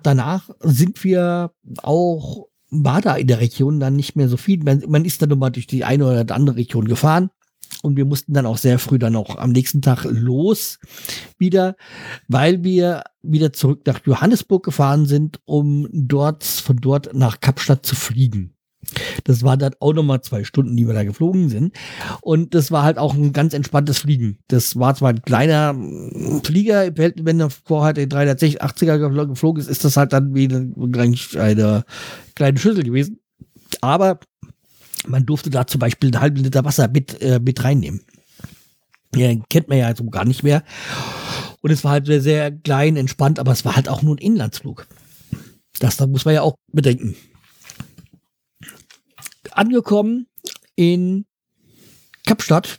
Danach sind wir auch, war da in der Region dann nicht mehr so viel. Man, man ist dann nochmal durch die eine oder andere Region gefahren. Und wir mussten dann auch sehr früh dann auch am nächsten Tag los wieder, weil wir wieder zurück nach Johannesburg gefahren sind, um dort, von dort nach Kapstadt zu fliegen. Das war dann auch nochmal zwei Stunden, die wir da geflogen sind. Und das war halt auch ein ganz entspanntes Fliegen. Das war zwar ein kleiner Flieger, wenn er vorher den 380er geflogen ist, ist das halt dann wie eine kleine Schüssel gewesen. Aber man durfte da zum Beispiel einen halben Liter Wasser mit, äh, mit reinnehmen. Ja, kennt man ja so gar nicht mehr. Und es war halt sehr, sehr klein, entspannt, aber es war halt auch nur ein Inlandsflug. Das da muss man ja auch bedenken angekommen in Kapstadt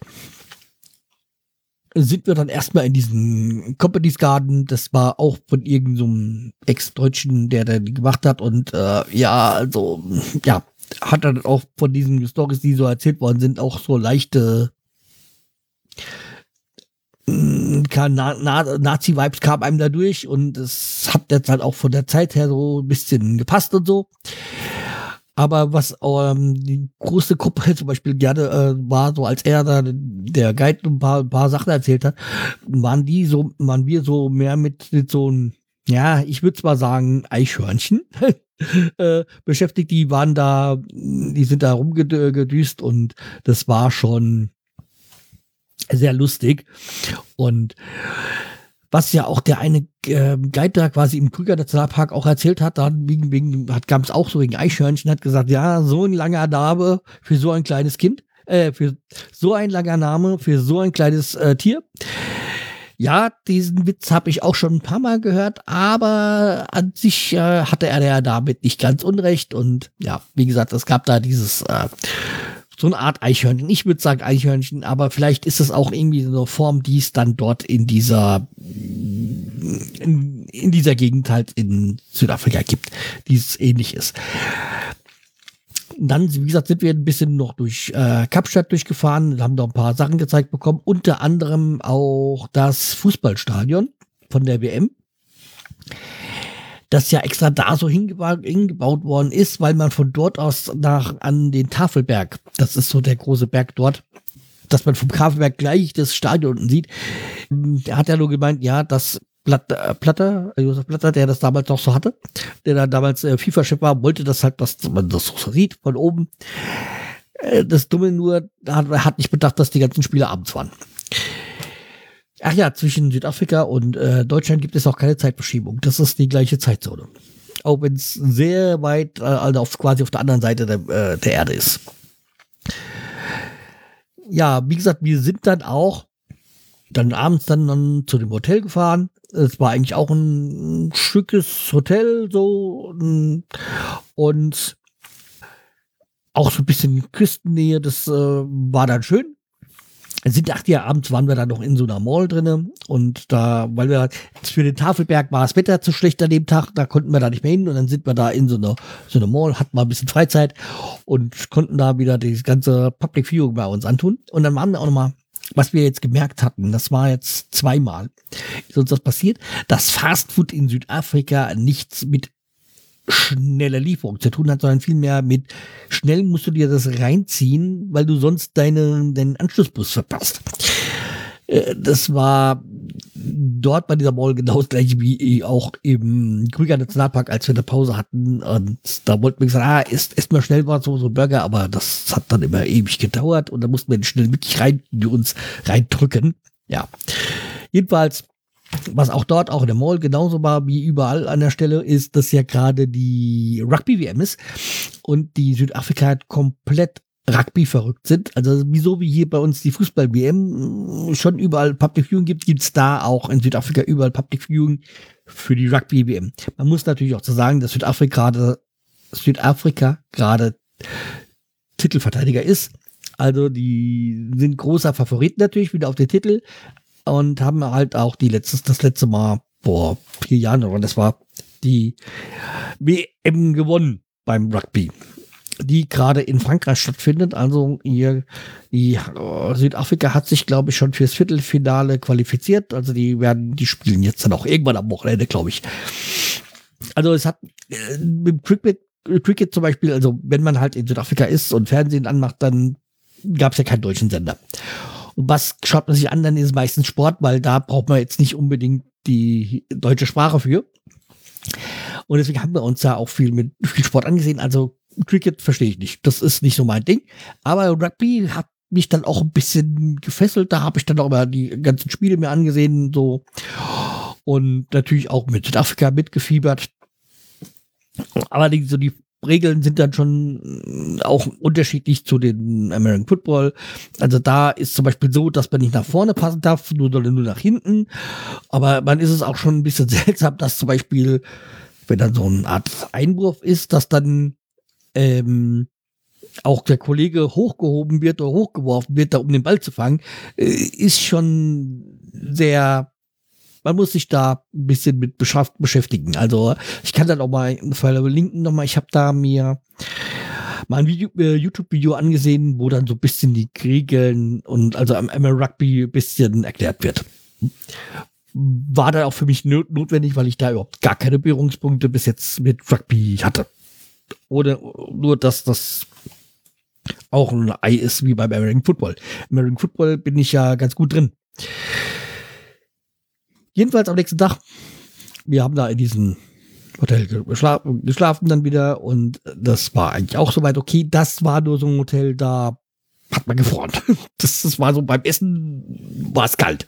sind wir dann erstmal in diesen Companies Garden. Das war auch von irgendeinem so Ex-Deutschen, der da gemacht hat. Und äh, ja, also, ja, hat dann auch von diesen Stories, die so erzählt worden sind, auch so leichte mm, Na Na Nazi-Vibes kamen einem da durch und es hat jetzt halt auch von der Zeit her so ein bisschen gepasst und so. Aber was ähm, die große Gruppe zum Beispiel gerne äh, war, so als er da der Guide ein paar, ein paar Sachen erzählt hat, waren die so, waren wir so mehr mit, mit so ein, ja, ich würde zwar sagen, Eichhörnchen äh, beschäftigt. Die waren da, die sind da rumgedüst und das war schon sehr lustig. Und was ja auch der eine äh, Guide da quasi im Krüger Nationalpark auch erzählt hat, da wegen, wegen, hat gab es auch so wegen Eichhörnchen, hat gesagt, ja, so ein langer Name für so ein kleines Kind, äh, für so ein langer Name für so ein kleines äh, Tier. Ja, diesen Witz habe ich auch schon ein paar Mal gehört, aber an sich äh, hatte er ja damit nicht ganz unrecht. Und ja, wie gesagt, es gab da dieses äh, so eine Art Eichhörnchen. Ich würde sagen Eichhörnchen, aber vielleicht ist es auch irgendwie so eine Form, die es dann dort in dieser in, in dieser Gegend halt in Südafrika gibt, die es ähnlich ist. Dann, wie gesagt, sind wir ein bisschen noch durch äh, Kapstadt durchgefahren, haben da ein paar Sachen gezeigt bekommen, unter anderem auch das Fußballstadion von der WM das ja extra da so hingebaut, hingebaut worden ist, weil man von dort aus nach an den Tafelberg, das ist so der große Berg dort, dass man vom Tafelberg gleich das Stadion unten sieht. Er hat ja nur gemeint, ja, dass Äh, Platter, äh, Josef Platter, der das damals noch so hatte, der dann damals äh, FIFA-Chef war, wollte das halt, dass man das so sieht von oben. Äh, das Dumme nur, er hat nicht bedacht, dass die ganzen Spiele abends waren. Ach ja, zwischen Südafrika und äh, Deutschland gibt es auch keine Zeitverschiebung. Das ist die gleiche Zeitzone. Auch wenn es sehr weit, äh, also auf, quasi auf der anderen Seite der, äh, der Erde ist. Ja, wie gesagt, wir sind dann auch dann abends dann, dann zu dem Hotel gefahren. Es war eigentlich auch ein schickes Hotel, so und auch so ein bisschen Küstennähe. Das äh, war dann schön sind acht Jahre abends waren wir dann noch in so einer Mall drinne und da, weil wir für den Tafelberg war das Wetter zu schlecht an dem Tag, da konnten wir da nicht mehr hin und dann sind wir da in so einer so einer Mall, hatten mal ein bisschen Freizeit und konnten da wieder das ganze Public Viewing bei uns antun und dann waren wir auch noch mal was wir jetzt gemerkt hatten, das war jetzt zweimal, ist uns das passiert, dass Fastfood in Südafrika nichts mit schnelle Lieferung zu tun hat, sondern vielmehr mit schnell musst du dir das reinziehen, weil du sonst deine, deinen Anschlussbus verpasst. Äh, das war dort bei dieser Mall genau das gleiche wie auch im Krüger Nationalpark, als wir eine Pause hatten. Und da wollten wir gesagt, ah, isst, isst mal schnell mal so, so Burger, aber das hat dann immer ewig gedauert und da mussten wir schnell wirklich rein, die uns reindrücken. Ja. Jedenfalls was auch dort, auch in der Mall genauso war wie überall an der Stelle, ist, dass ja gerade die Rugby-WM ist und die Südafrika hat komplett Rugby verrückt sind. Also wieso wie hier bei uns die Fußball-WM schon überall Public Viewing gibt, gibt es da auch in Südafrika überall Public Viewing für die Rugby-WM. Man muss natürlich auch zu sagen, dass Südafrika gerade Südafrika gerade Titelverteidiger ist. Also die sind großer Favorit natürlich wieder auf den Titel und haben halt auch die letztes, das letzte Mal vor vier Jahren, oder das war die WM gewonnen beim Rugby die gerade in Frankreich stattfindet. Also hier, die uh, Südafrika hat sich, glaube ich, schon fürs Viertelfinale qualifiziert. Also die werden, die spielen jetzt dann auch irgendwann am Wochenende, glaube ich. Also es hat äh, mit Cricket, Cricket zum Beispiel, also wenn man halt in Südafrika ist und Fernsehen anmacht, dann gab es ja keinen deutschen Sender. Und was schaut man sich an, dann ist meistens Sport, weil da braucht man jetzt nicht unbedingt die deutsche Sprache für. Und deswegen haben wir uns da auch viel mit viel Sport angesehen. Also Cricket verstehe ich nicht. Das ist nicht so mein Ding. Aber Rugby hat mich dann auch ein bisschen gefesselt. Da habe ich dann auch mal die ganzen Spiele mir angesehen, so. Und natürlich auch mit Südafrika mitgefiebert. Aber die, so die Regeln sind dann schon auch unterschiedlich zu den American Football. Also da ist zum Beispiel so, dass man nicht nach vorne passen darf, nur, nur nach hinten. Aber man ist es auch schon ein bisschen seltsam, dass zum Beispiel, wenn dann so eine Art Einwurf ist, dass dann ähm, auch der Kollege hochgehoben wird oder hochgeworfen wird, da um den Ball zu fangen, äh, ist schon sehr, man muss sich da ein bisschen mit beschäftigen. Also ich kann dann auch mal verlinken nochmal, ich habe da mir mal ein äh, YouTube-Video angesehen, wo dann so ein bisschen die Regeln und also am ML Rugby ein bisschen erklärt wird. War dann auch für mich notwendig, weil ich da überhaupt gar keine Berührungspunkte bis jetzt mit Rugby hatte. Oder nur, dass das auch ein Ei ist wie beim American Football. American Football bin ich ja ganz gut drin. Jedenfalls am nächsten Tag, wir haben da in diesem Hotel geschlafen, geschlafen dann wieder und das war eigentlich auch soweit okay. Das war nur so ein Hotel, da hat man gefroren. Das, das war so beim Essen war es kalt.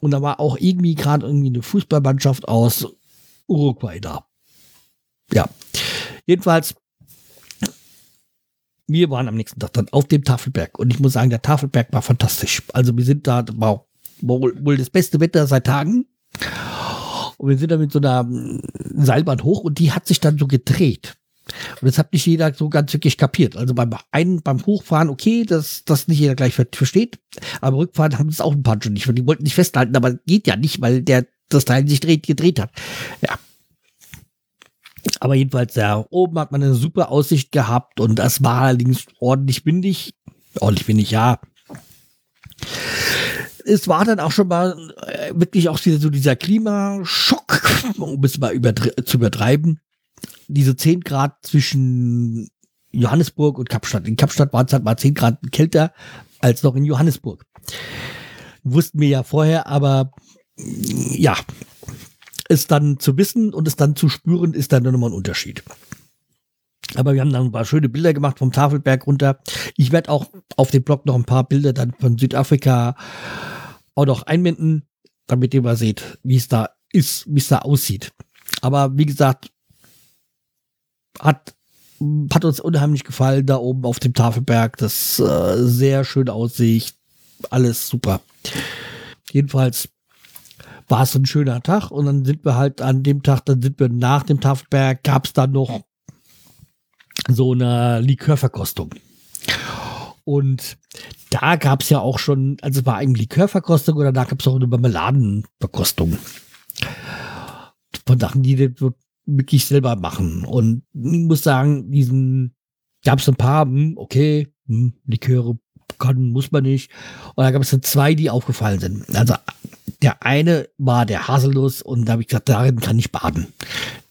Und da war auch irgendwie gerade irgendwie eine Fußballmannschaft aus Uruguay da. Ja, Jedenfalls, wir waren am nächsten Tag dann auf dem Tafelberg und ich muss sagen, der Tafelberg war fantastisch. Also wir sind da, war wohl, das beste Wetter seit Tagen. Und wir sind da mit so einer Seilbahn hoch und die hat sich dann so gedreht. Und das hat nicht jeder so ganz wirklich kapiert. Also beim einen, beim Hochfahren, okay, dass das nicht jeder gleich versteht. Aber Rückfahren haben es auch ein paar schon nicht. Die wollten nicht festhalten, aber geht ja nicht, weil der das Teil sich dreht, gedreht hat. Ja, aber jedenfalls, ja, oben hat man eine super Aussicht gehabt und das war allerdings ordentlich windig. Ordentlich windig, ja. Es war dann auch schon mal äh, wirklich auch so dieser Klimaschock, um es mal übertre zu übertreiben. Diese 10 Grad zwischen Johannesburg und Kapstadt. In Kapstadt waren es halt mal 10 Grad kälter als noch in Johannesburg. Wussten wir ja vorher, aber ja, es dann zu wissen und es dann zu spüren, ist dann nochmal ein Unterschied. Aber wir haben dann ein paar schöne Bilder gemacht vom Tafelberg runter. Ich werde auch auf dem Blog noch ein paar Bilder dann von Südafrika auch noch einbinden, damit ihr mal seht, wie es da ist, wie es da aussieht. Aber wie gesagt, hat, hat uns unheimlich gefallen da oben auf dem Tafelberg. Das äh, sehr schön Aussicht. Alles super. Jedenfalls war es ein schöner Tag und dann sind wir halt an dem Tag, dann sind wir nach dem Tafelberg, gab es dann noch so eine Likörverkostung. Und da gab es ja auch schon, also es war eigentlich Likörverkostung oder da gab es auch eine Marmeladenverkostung. Von Sachen, die wir wirklich selber machen. Und ich muss sagen, diesen gab es ein paar, hm, okay, hm, Liköre kann, muss man nicht. Und da gab es dann zwei, die aufgefallen sind. Also der eine war der Haselnuss und da habe ich gesagt, darin kann ich baden.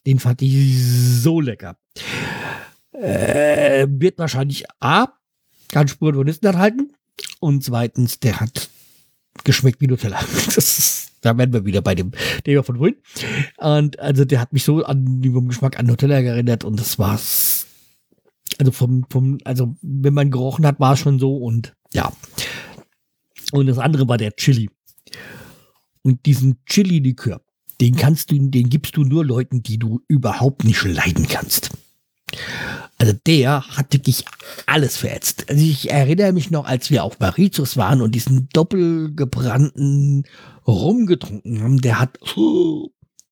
Den fand ich so lecker. Äh, wird wahrscheinlich A, ganz Spuren von Nüssen enthalten und zweitens, der hat geschmeckt wie Nutella. Das ist, da werden wir wieder bei dem Thema von vorhin. Und also der hat mich so an dem Geschmack an Nutella erinnert und das war's. Also vom, vom, also wenn man gerochen hat, war es schon so und ja. Und das andere war der Chili. Und diesen Chili-Likör, den kannst du, den gibst du nur Leuten, die du überhaupt nicht leiden kannst. Also der hat wirklich alles verätzt. Also ich erinnere mich noch, als wir auf Mauritius waren und diesen doppelgebrannten Rum getrunken haben, der hat,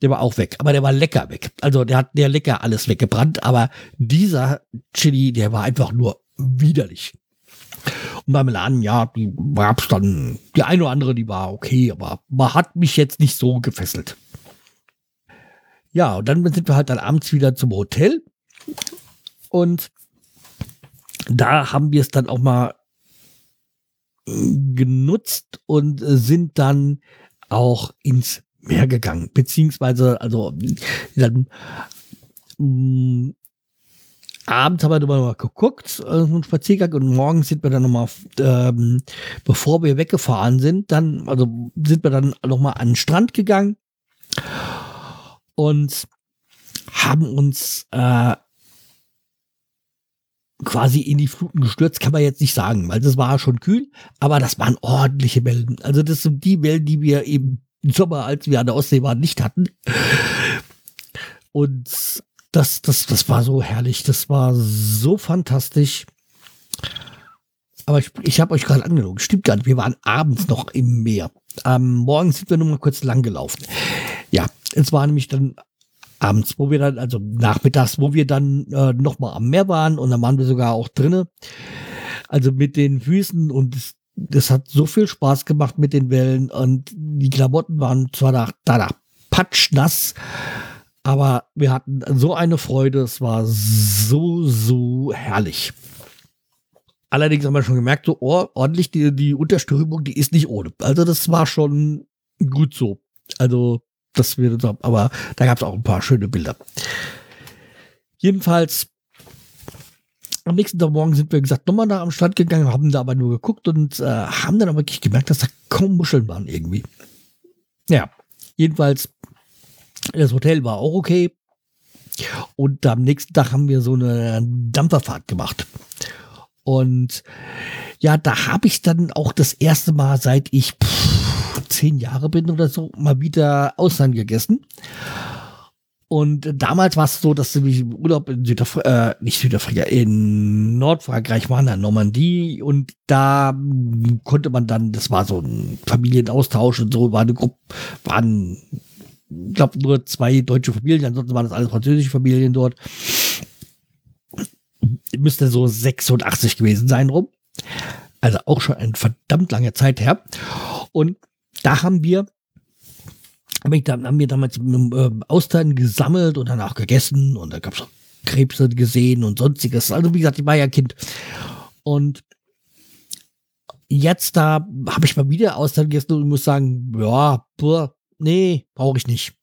der war auch weg, aber der war lecker weg. Also der hat der lecker alles weggebrannt, aber dieser Chili, der war einfach nur widerlich. Und Marmeladen, ja, die gab's dann, die eine oder andere, die war okay, aber man hat mich jetzt nicht so gefesselt. Ja, und dann sind wir halt dann abends wieder zum Hotel und da haben wir es dann auch mal genutzt und sind dann auch ins Meer gegangen, beziehungsweise also dann mh, abends haben wir nochmal geguckt, äh, einen Spaziergang und morgens sind wir dann nochmal, ähm, bevor wir weggefahren sind, dann, also sind wir dann nochmal an den Strand gegangen und haben uns äh, quasi in die Fluten gestürzt, kann man jetzt nicht sagen, weil das war schon kühl, aber das waren ordentliche Wellen. Also das sind die Wellen, die wir eben Sommer, als wir an der Ostsee waren, nicht hatten. Und das, das, das war so herrlich, das war so fantastisch. Aber ich, ich habe euch gerade angelogen. Stimmt gar nicht. Wir waren abends noch im Meer. Am Morgen sind wir nur mal kurz lang gelaufen. Ja, es war nämlich dann abends, wo wir dann, also nachmittags, wo wir dann äh, noch mal am Meer waren und dann waren wir sogar auch drinnen. Also mit den Füßen und das, hat so viel Spaß gemacht mit den Wellen und die Klamotten waren zwar da, da patschnass, aber wir hatten so eine Freude, es war so, so herrlich. Allerdings haben wir schon gemerkt, so oh, ordentlich die, die Unterströmung, die ist nicht ohne. Also das war schon gut so. Also das wird, aber da gab es auch ein paar schöne Bilder. Jedenfalls am nächsten Tag morgen sind wir gesagt nochmal da am Strand gegangen, haben da aber nur geguckt und äh, haben dann aber wirklich gemerkt, dass da kaum Muscheln waren irgendwie. Ja, jedenfalls das Hotel war auch okay. Und am nächsten Tag haben wir so eine Dampferfahrt gemacht. Und ja, da habe ich dann auch das erste Mal, seit ich pff, zehn Jahre bin oder so, mal wieder Ausland gegessen. Und damals war es so, dass im Urlaub in Südafrika, äh, nicht Südafrika, in Nordfrankreich waren, in Normandie. Und da konnte man dann, das war so ein Familienaustausch und so, war eine Gruppe, waren ich glaube, nur zwei deutsche Familien, ansonsten waren das alles französische Familien dort. Müsste so 86 gewesen sein rum. Also auch schon eine verdammt lange Zeit her. Und da haben wir, haben wir damals äh, Austern gesammelt und danach gegessen und da gab es Krebse gesehen und sonstiges. Also wie gesagt, ich war ja Kind. Und jetzt da habe ich mal wieder Austern gegessen und muss sagen, ja, boah, nee, brauche ich nicht.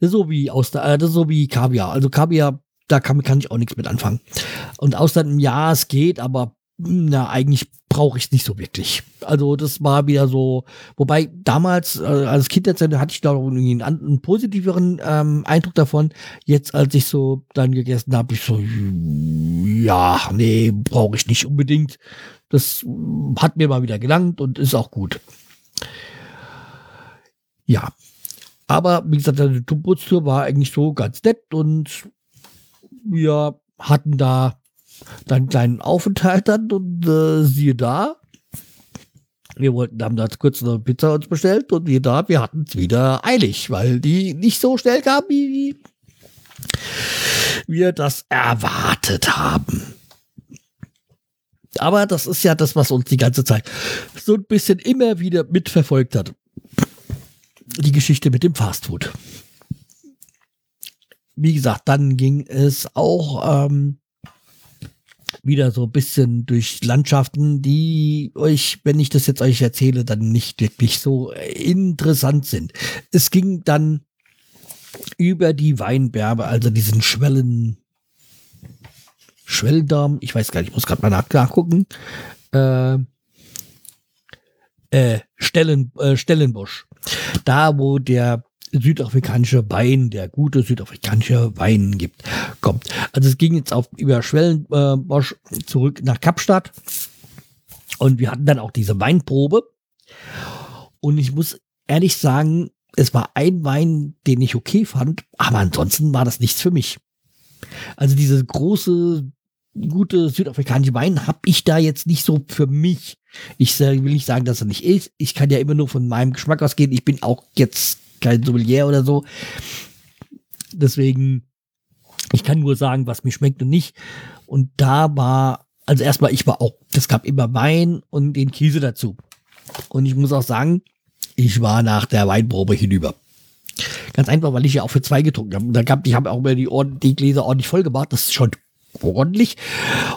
Das ist so wie aus äh, das ist so wie Kaviar. Also Kaviar, da kann, kann ich auch nichts mit anfangen. Und Ausland, ja, es geht, aber na, eigentlich brauche ich es nicht so wirklich. Also das war wieder so, wobei damals, äh, als Kind hatte ich da noch einen, einen positiveren ähm, Eindruck davon. Jetzt, als ich so dann gegessen habe, ich so, ja, nee, brauche ich nicht unbedingt. Das hat mir mal wieder gelangt und ist auch gut. Ja, aber wie gesagt, die Putztour war eigentlich so ganz nett und wir hatten da dann einen kleinen Aufenthalt dann und äh, siehe da, wir wollten, haben da kurz eine Pizza uns bestellt und wir da, wir hatten es wieder eilig, weil die nicht so schnell kam, wie wir das erwartet haben. Aber das ist ja das, was uns die ganze Zeit so ein bisschen immer wieder mitverfolgt hat die Geschichte mit dem Fastfood. Wie gesagt, dann ging es auch ähm, wieder so ein bisschen durch Landschaften, die euch, wenn ich das jetzt euch erzähle, dann nicht wirklich so interessant sind. Es ging dann über die Weinberge, also diesen Schwellen, Schwellendarm, ich weiß gar nicht, ich muss gerade mal nachgucken, äh, äh, Stellen, äh, Stellenbosch. Da, wo der südafrikanische Wein, der gute südafrikanische Wein gibt, kommt. Also es ging jetzt auf über Schwellenbosch äh, zurück nach Kapstadt und wir hatten dann auch diese Weinprobe und ich muss ehrlich sagen, es war ein Wein, den ich okay fand, aber ansonsten war das nichts für mich. Also diese große gute südafrikanische Wein habe ich da jetzt nicht so für mich. Ich will nicht sagen, dass er nicht ist. Ich kann ja immer nur von meinem Geschmack ausgehen. Ich bin auch jetzt kein Sommelier oder so. Deswegen, ich kann nur sagen, was mir schmeckt und nicht. Und da war, also erstmal, ich war auch, das gab immer Wein und den Käse dazu. Und ich muss auch sagen, ich war nach der Weinprobe hinüber. Ganz einfach, weil ich ja auch für zwei getrunken habe. Da gab, ich habe auch mir die, die Gläser ordentlich voll gemacht. Das ist schon ordentlich.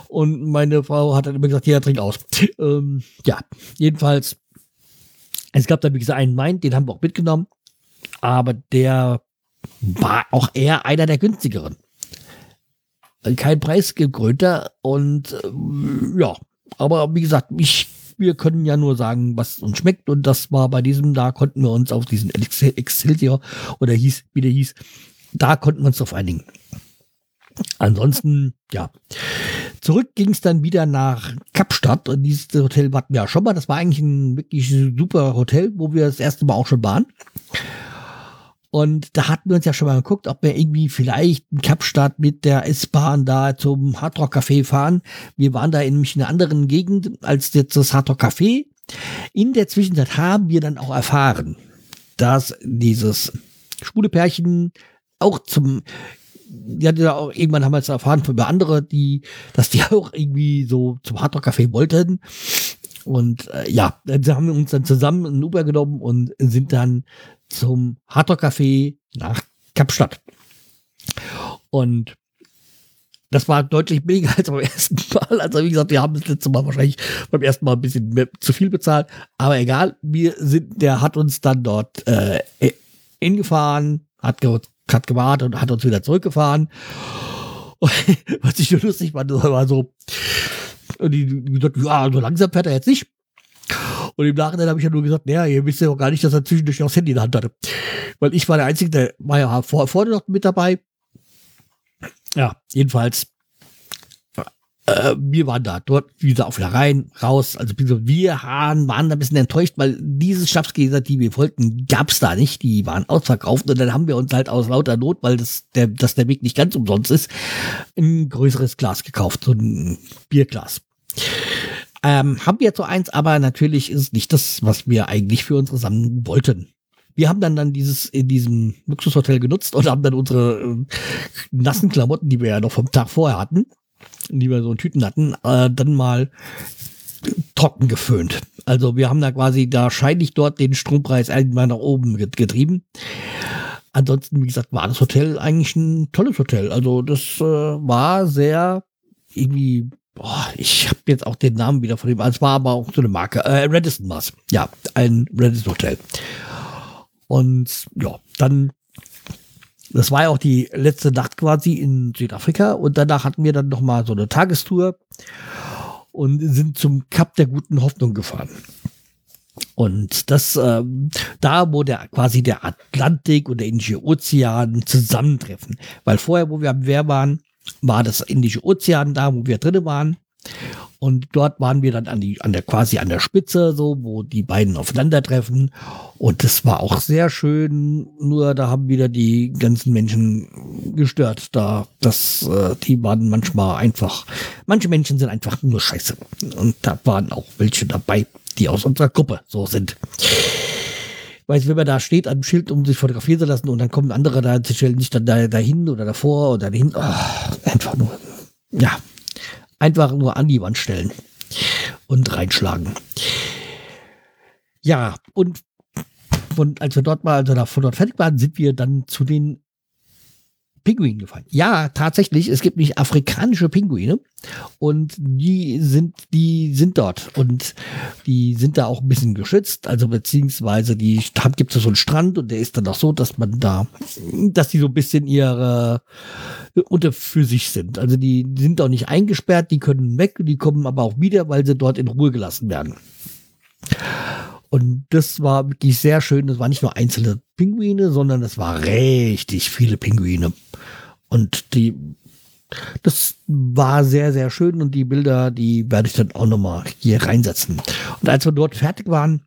Und meine Frau hat dann immer gesagt, ja, trink aus. Ähm, ja, jedenfalls, es gab dann, wie gesagt, einen Wein, den haben wir auch mitgenommen. Aber der war auch eher einer der günstigeren. Kein preisgekrönter und äh, ja, aber wie gesagt, ich wir können ja nur sagen, was uns schmeckt. Und das war bei diesem, da konnten wir uns auf diesen Excelsior oder hieß, wie der hieß, da konnten wir uns auf einigen. Ansonsten, ja. Zurück ging es dann wieder nach Kapstadt. Und dieses Hotel hatten wir ja schon mal. Das war eigentlich ein wirklich super Hotel, wo wir das erste Mal auch schon waren. Und da hatten wir uns ja schon mal geguckt, ob wir irgendwie vielleicht in Kapstadt mit der S-Bahn da zum Hardrock Café fahren. Wir waren da nämlich in einer anderen Gegend als jetzt das Hardrock Café. In der Zwischenzeit haben wir dann auch erfahren, dass dieses schwule Pärchen auch zum ja, ja auch irgendwann haben wir es erfahren von andere, die, dass die auch irgendwie so zum Hardrock Café wollten. Und äh, ja, dann haben wir uns dann zusammen ein Uber genommen und sind dann zum Hardrock Café nach Kapstadt. Und das war deutlich billiger als beim ersten Mal. Also wie gesagt, wir haben das letzte Mal wahrscheinlich beim ersten Mal ein bisschen mehr, zu viel bezahlt. Aber egal, wir sind, der hat uns dann dort äh, hingefahren, hat, ge hat gewartet und hat uns wieder zurückgefahren. Und was ich nur lustig fand, war so, und die, gesagt, ja, so langsam fährt er jetzt nicht. Und im Nachhinein habe ich ja nur gesagt, naja, ihr wisst ja auch gar nicht, dass er zwischendurch auch das Handy in der Hand hatte. Weil ich war der Einzige, der war ja vor, vorne noch mit dabei. Ja, jedenfalls, äh, wir waren da, dort wieder auf der Rhein, raus. Also wir waren, waren da ein bisschen enttäuscht, weil diese Schnapsgläser, die wir wollten, gab's da nicht. Die waren ausverkauft und dann haben wir uns halt aus lauter Not, weil das der, dass der Weg nicht ganz umsonst ist, ein größeres Glas gekauft, so ein Bierglas. Ähm, haben wir jetzt so eins, aber natürlich ist es nicht das, was wir eigentlich für unsere Sammlung wollten. Wir haben dann dann dieses in diesem Luxushotel genutzt und haben dann unsere äh, nassen Klamotten, die wir ja noch vom Tag vorher hatten, die wir so in Tüten hatten, äh, dann mal trocken geföhnt. Also wir haben da quasi da wahrscheinlich dort den Strompreis irgendwann nach oben getrieben. Ansonsten, wie gesagt, war das Hotel eigentlich ein tolles Hotel. Also das äh, war sehr irgendwie boah, ich habe jetzt auch den Namen wieder von dem, es war aber auch so eine Marke, äh, Radisson war Ja, ein Radisson Hotel. Und ja, dann, das war ja auch die letzte Nacht quasi in Südafrika und danach hatten wir dann nochmal so eine Tagestour und sind zum Kap der guten Hoffnung gefahren. Und das, ähm, da, wo der quasi der Atlantik und der Indische Ozean zusammentreffen. Weil vorher, wo wir am Wehr waren, war das Indische Ozean da, wo wir drinnen waren. Und dort waren wir dann an die, an der, quasi an der Spitze, so, wo die beiden aufeinandertreffen. Und das war auch sehr schön. Nur da haben wieder die ganzen Menschen gestört. Da, das, äh, die waren manchmal einfach, manche Menschen sind einfach nur scheiße. Und da waren auch welche dabei, die aus unserer Gruppe so sind. Weil wenn man da steht an einem Schild, um sich fotografieren zu lassen und dann kommen andere da, sie stellen sich dann da, dahin oder davor oder dahin. Oh, einfach nur, ja, einfach nur an die Wand stellen und reinschlagen. Ja, und, und als wir dort mal, also da von dort fertig waren, sind wir dann zu den Pinguinen gefallen. Ja, tatsächlich, es gibt nicht afrikanische Pinguine und die sind, die sind dort und die sind da auch ein bisschen geschützt, also beziehungsweise die gibt es so einen Strand und der ist dann auch so, dass man da, dass die so ein bisschen ihre unter für sich sind. Also die sind auch nicht eingesperrt, die können weg, die kommen aber auch wieder, weil sie dort in Ruhe gelassen werden. Und das war wirklich sehr schön. Das war nicht nur einzelne Pinguine, sondern es war richtig viele Pinguine. Und die, das war sehr, sehr schön. Und die Bilder, die werde ich dann auch nochmal hier reinsetzen. Und als wir dort fertig waren,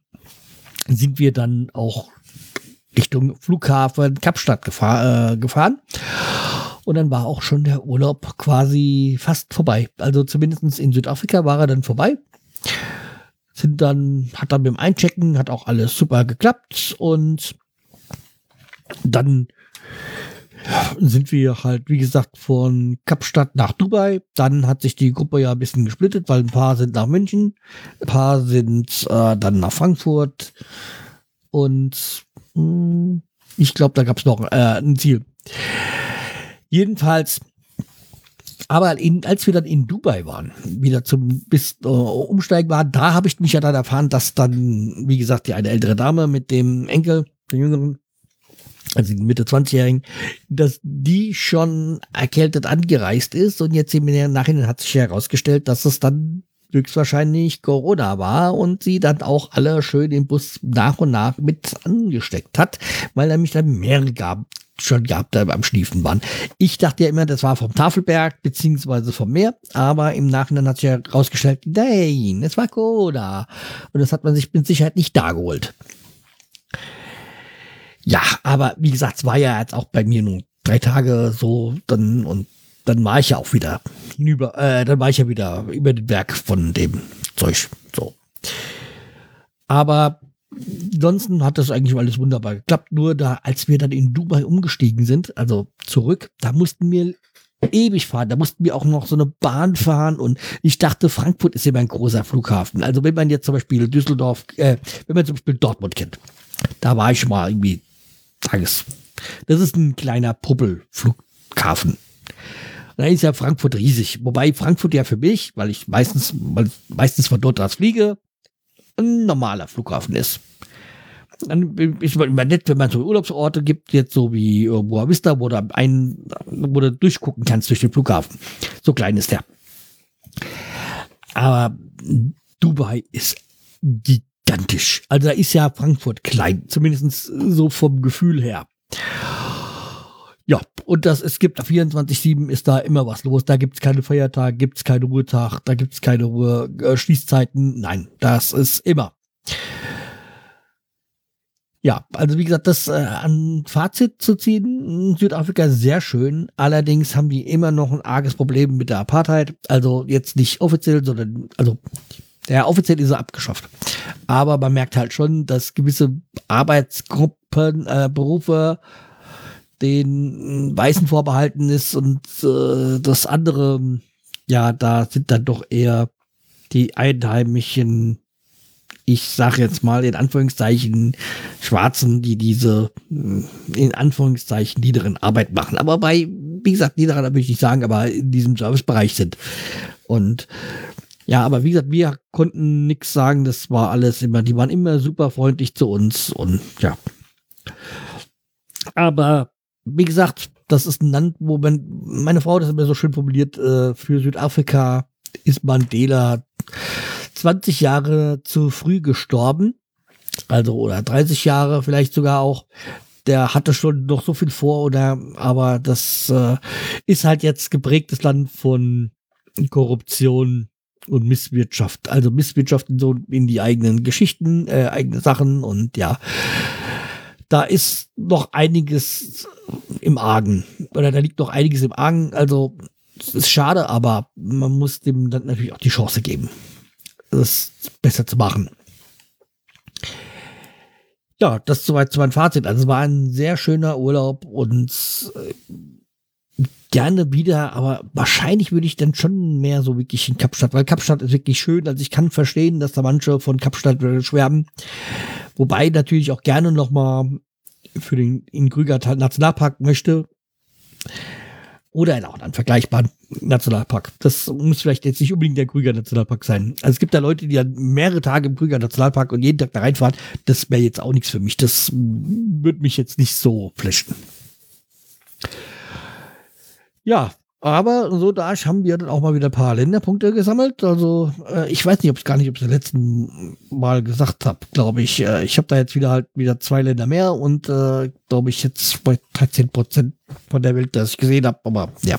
sind wir dann auch Richtung Flughafen Kapstadt gefahr, äh, gefahren. Und dann war auch schon der Urlaub quasi fast vorbei. Also zumindest in Südafrika war er dann vorbei. Sind dann, hat dann beim Einchecken, hat auch alles super geklappt und dann sind wir halt, wie gesagt, von Kapstadt nach Dubai. Dann hat sich die Gruppe ja ein bisschen gesplittet, weil ein paar sind nach München, ein paar sind äh, dann nach Frankfurt und mh, hm, ich glaube, da gab es noch äh, ein Ziel. Jedenfalls, aber in, als wir dann in Dubai waren, wieder zum bis äh, Umsteigen waren, da habe ich mich ja dann erfahren, dass dann, wie gesagt, die eine ältere Dame mit dem Enkel, den Jüngeren, also Mitte 20-Jährigen, dass die schon erkältet angereist ist. Und jetzt im Nachhinein hat sich herausgestellt, dass es dann höchstwahrscheinlich Corona war und sie dann auch alle schön im Bus nach und nach mit angesteckt hat, weil er mich dann mehrere gab, schon gehabt beim Schliefen waren. Ich dachte ja immer, das war vom Tafelberg beziehungsweise vom Meer, aber im Nachhinein hat sich herausgestellt, nein, es war Corona. Und das hat man sich mit Sicherheit nicht da geholt. Ja, aber wie gesagt, es war ja jetzt auch bei mir nur drei Tage so dann und dann war ich ja auch wieder hinüber, äh, dann war ich ja wieder über den Berg von dem Zeug. So. Aber ansonsten hat das eigentlich alles wunderbar geklappt. Nur da, als wir dann in Dubai umgestiegen sind, also zurück, da mussten wir ewig fahren. Da mussten wir auch noch so eine Bahn fahren und ich dachte, Frankfurt ist immer ein großer Flughafen. Also wenn man jetzt zum Beispiel Düsseldorf, äh, wenn man zum Beispiel Dortmund kennt, da war ich schon mal irgendwie Tages. Das ist ein kleiner Puppelflughafen. Da ist ja Frankfurt riesig. Wobei Frankfurt ja für mich, weil ich meistens, meistens von dort aus fliege, ein normaler Flughafen ist. Dann ist man immer nett, wenn man so Urlaubsorte gibt, jetzt so wie Boa Vista, wo du, ein, wo du durchgucken kannst durch den Flughafen. So klein ist der. Aber Dubai ist gigantisch. Also da ist ja Frankfurt klein, zumindest so vom Gefühl her. Ja, und das, es gibt 24-7 ist da immer was los. Da gibt es keine Feiertage, gibt es keine Ruhetag, da gibt es keine Ruhe, äh, Schließzeiten. Nein, das ist immer. Ja, also wie gesagt, das äh, an Fazit zu ziehen, Südafrika sehr schön. Allerdings haben die immer noch ein arges Problem mit der Apartheid. Also jetzt nicht offiziell, sondern also ja, offiziell ist er abgeschafft. Aber man merkt halt schon, dass gewisse Arbeitsgruppen, äh, Berufe den Weißen vorbehalten ist und äh, das andere, ja, da sind dann doch eher die Einheimischen, ich sage jetzt mal in Anführungszeichen, Schwarzen, die diese in Anführungszeichen niederen Arbeit machen. Aber bei, wie gesagt, niederen würde ich nicht sagen, aber in diesem Servicebereich sind. Und ja, aber wie gesagt, wir konnten nichts sagen. Das war alles immer, die waren immer super freundlich zu uns und ja. Aber wie gesagt, das ist ein Land, wo man, meine Frau das immer so schön formuliert, äh, für Südafrika ist Mandela 20 Jahre zu früh gestorben. Also, oder 30 Jahre vielleicht sogar auch. Der hatte schon noch so viel vor, oder, aber das äh, ist halt jetzt geprägtes Land von Korruption, und Misswirtschaft. Also Misswirtschaft in so in die eigenen Geschichten, äh, eigene Sachen und ja. Da ist noch einiges im Argen. Oder da liegt noch einiges im Argen. Also, es ist schade, aber man muss dem dann natürlich auch die Chance geben, das besser zu machen. Ja, das soweit zu meinem Fazit. Also es war ein sehr schöner Urlaub und äh, gerne wieder, aber wahrscheinlich würde ich dann schon mehr so wirklich in Kapstadt, weil Kapstadt ist wirklich schön. Also ich kann verstehen, dass da manche von Kapstadt schwärmen. Wobei natürlich auch gerne nochmal für den in Krüger Nationalpark möchte. Oder in auch einen vergleichbaren Nationalpark. Das muss vielleicht jetzt nicht unbedingt der Krüger Nationalpark sein. Also es gibt da Leute, die dann mehrere Tage im Krüger Nationalpark und jeden Tag da reinfahren. Das wäre jetzt auch nichts für mich. Das würde mich jetzt nicht so flashen. Ja, aber so da haben wir dann auch mal wieder ein paar Länderpunkte gesammelt. Also äh, ich weiß nicht, ob es gar nicht, ob ich das letzten Mal gesagt habe, glaube ich. Äh, ich habe da jetzt wieder halt wieder zwei Länder mehr und äh, glaube ich jetzt bei 13 Prozent von der Welt, das ich gesehen habe. Aber ja,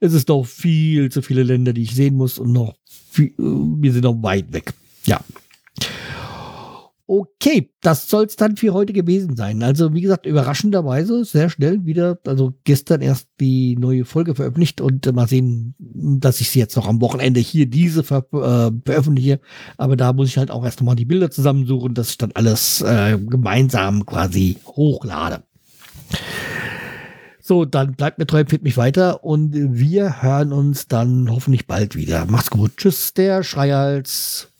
es ist doch viel zu viele Länder, die ich sehen muss und noch viel, äh, wir sind noch weit weg. Ja. Okay, das soll es dann für heute gewesen sein. Also, wie gesagt, überraschenderweise sehr schnell wieder, also gestern erst die neue Folge veröffentlicht und äh, mal sehen, dass ich sie jetzt noch am Wochenende hier diese ver äh, veröffentliche. Aber da muss ich halt auch erst nochmal die Bilder zusammensuchen, dass ich dann alles äh, gemeinsam quasi hochlade. So, dann bleibt mir treu, empfiehlt mich weiter und wir hören uns dann hoffentlich bald wieder. Macht's gut. Tschüss, der Schreihals.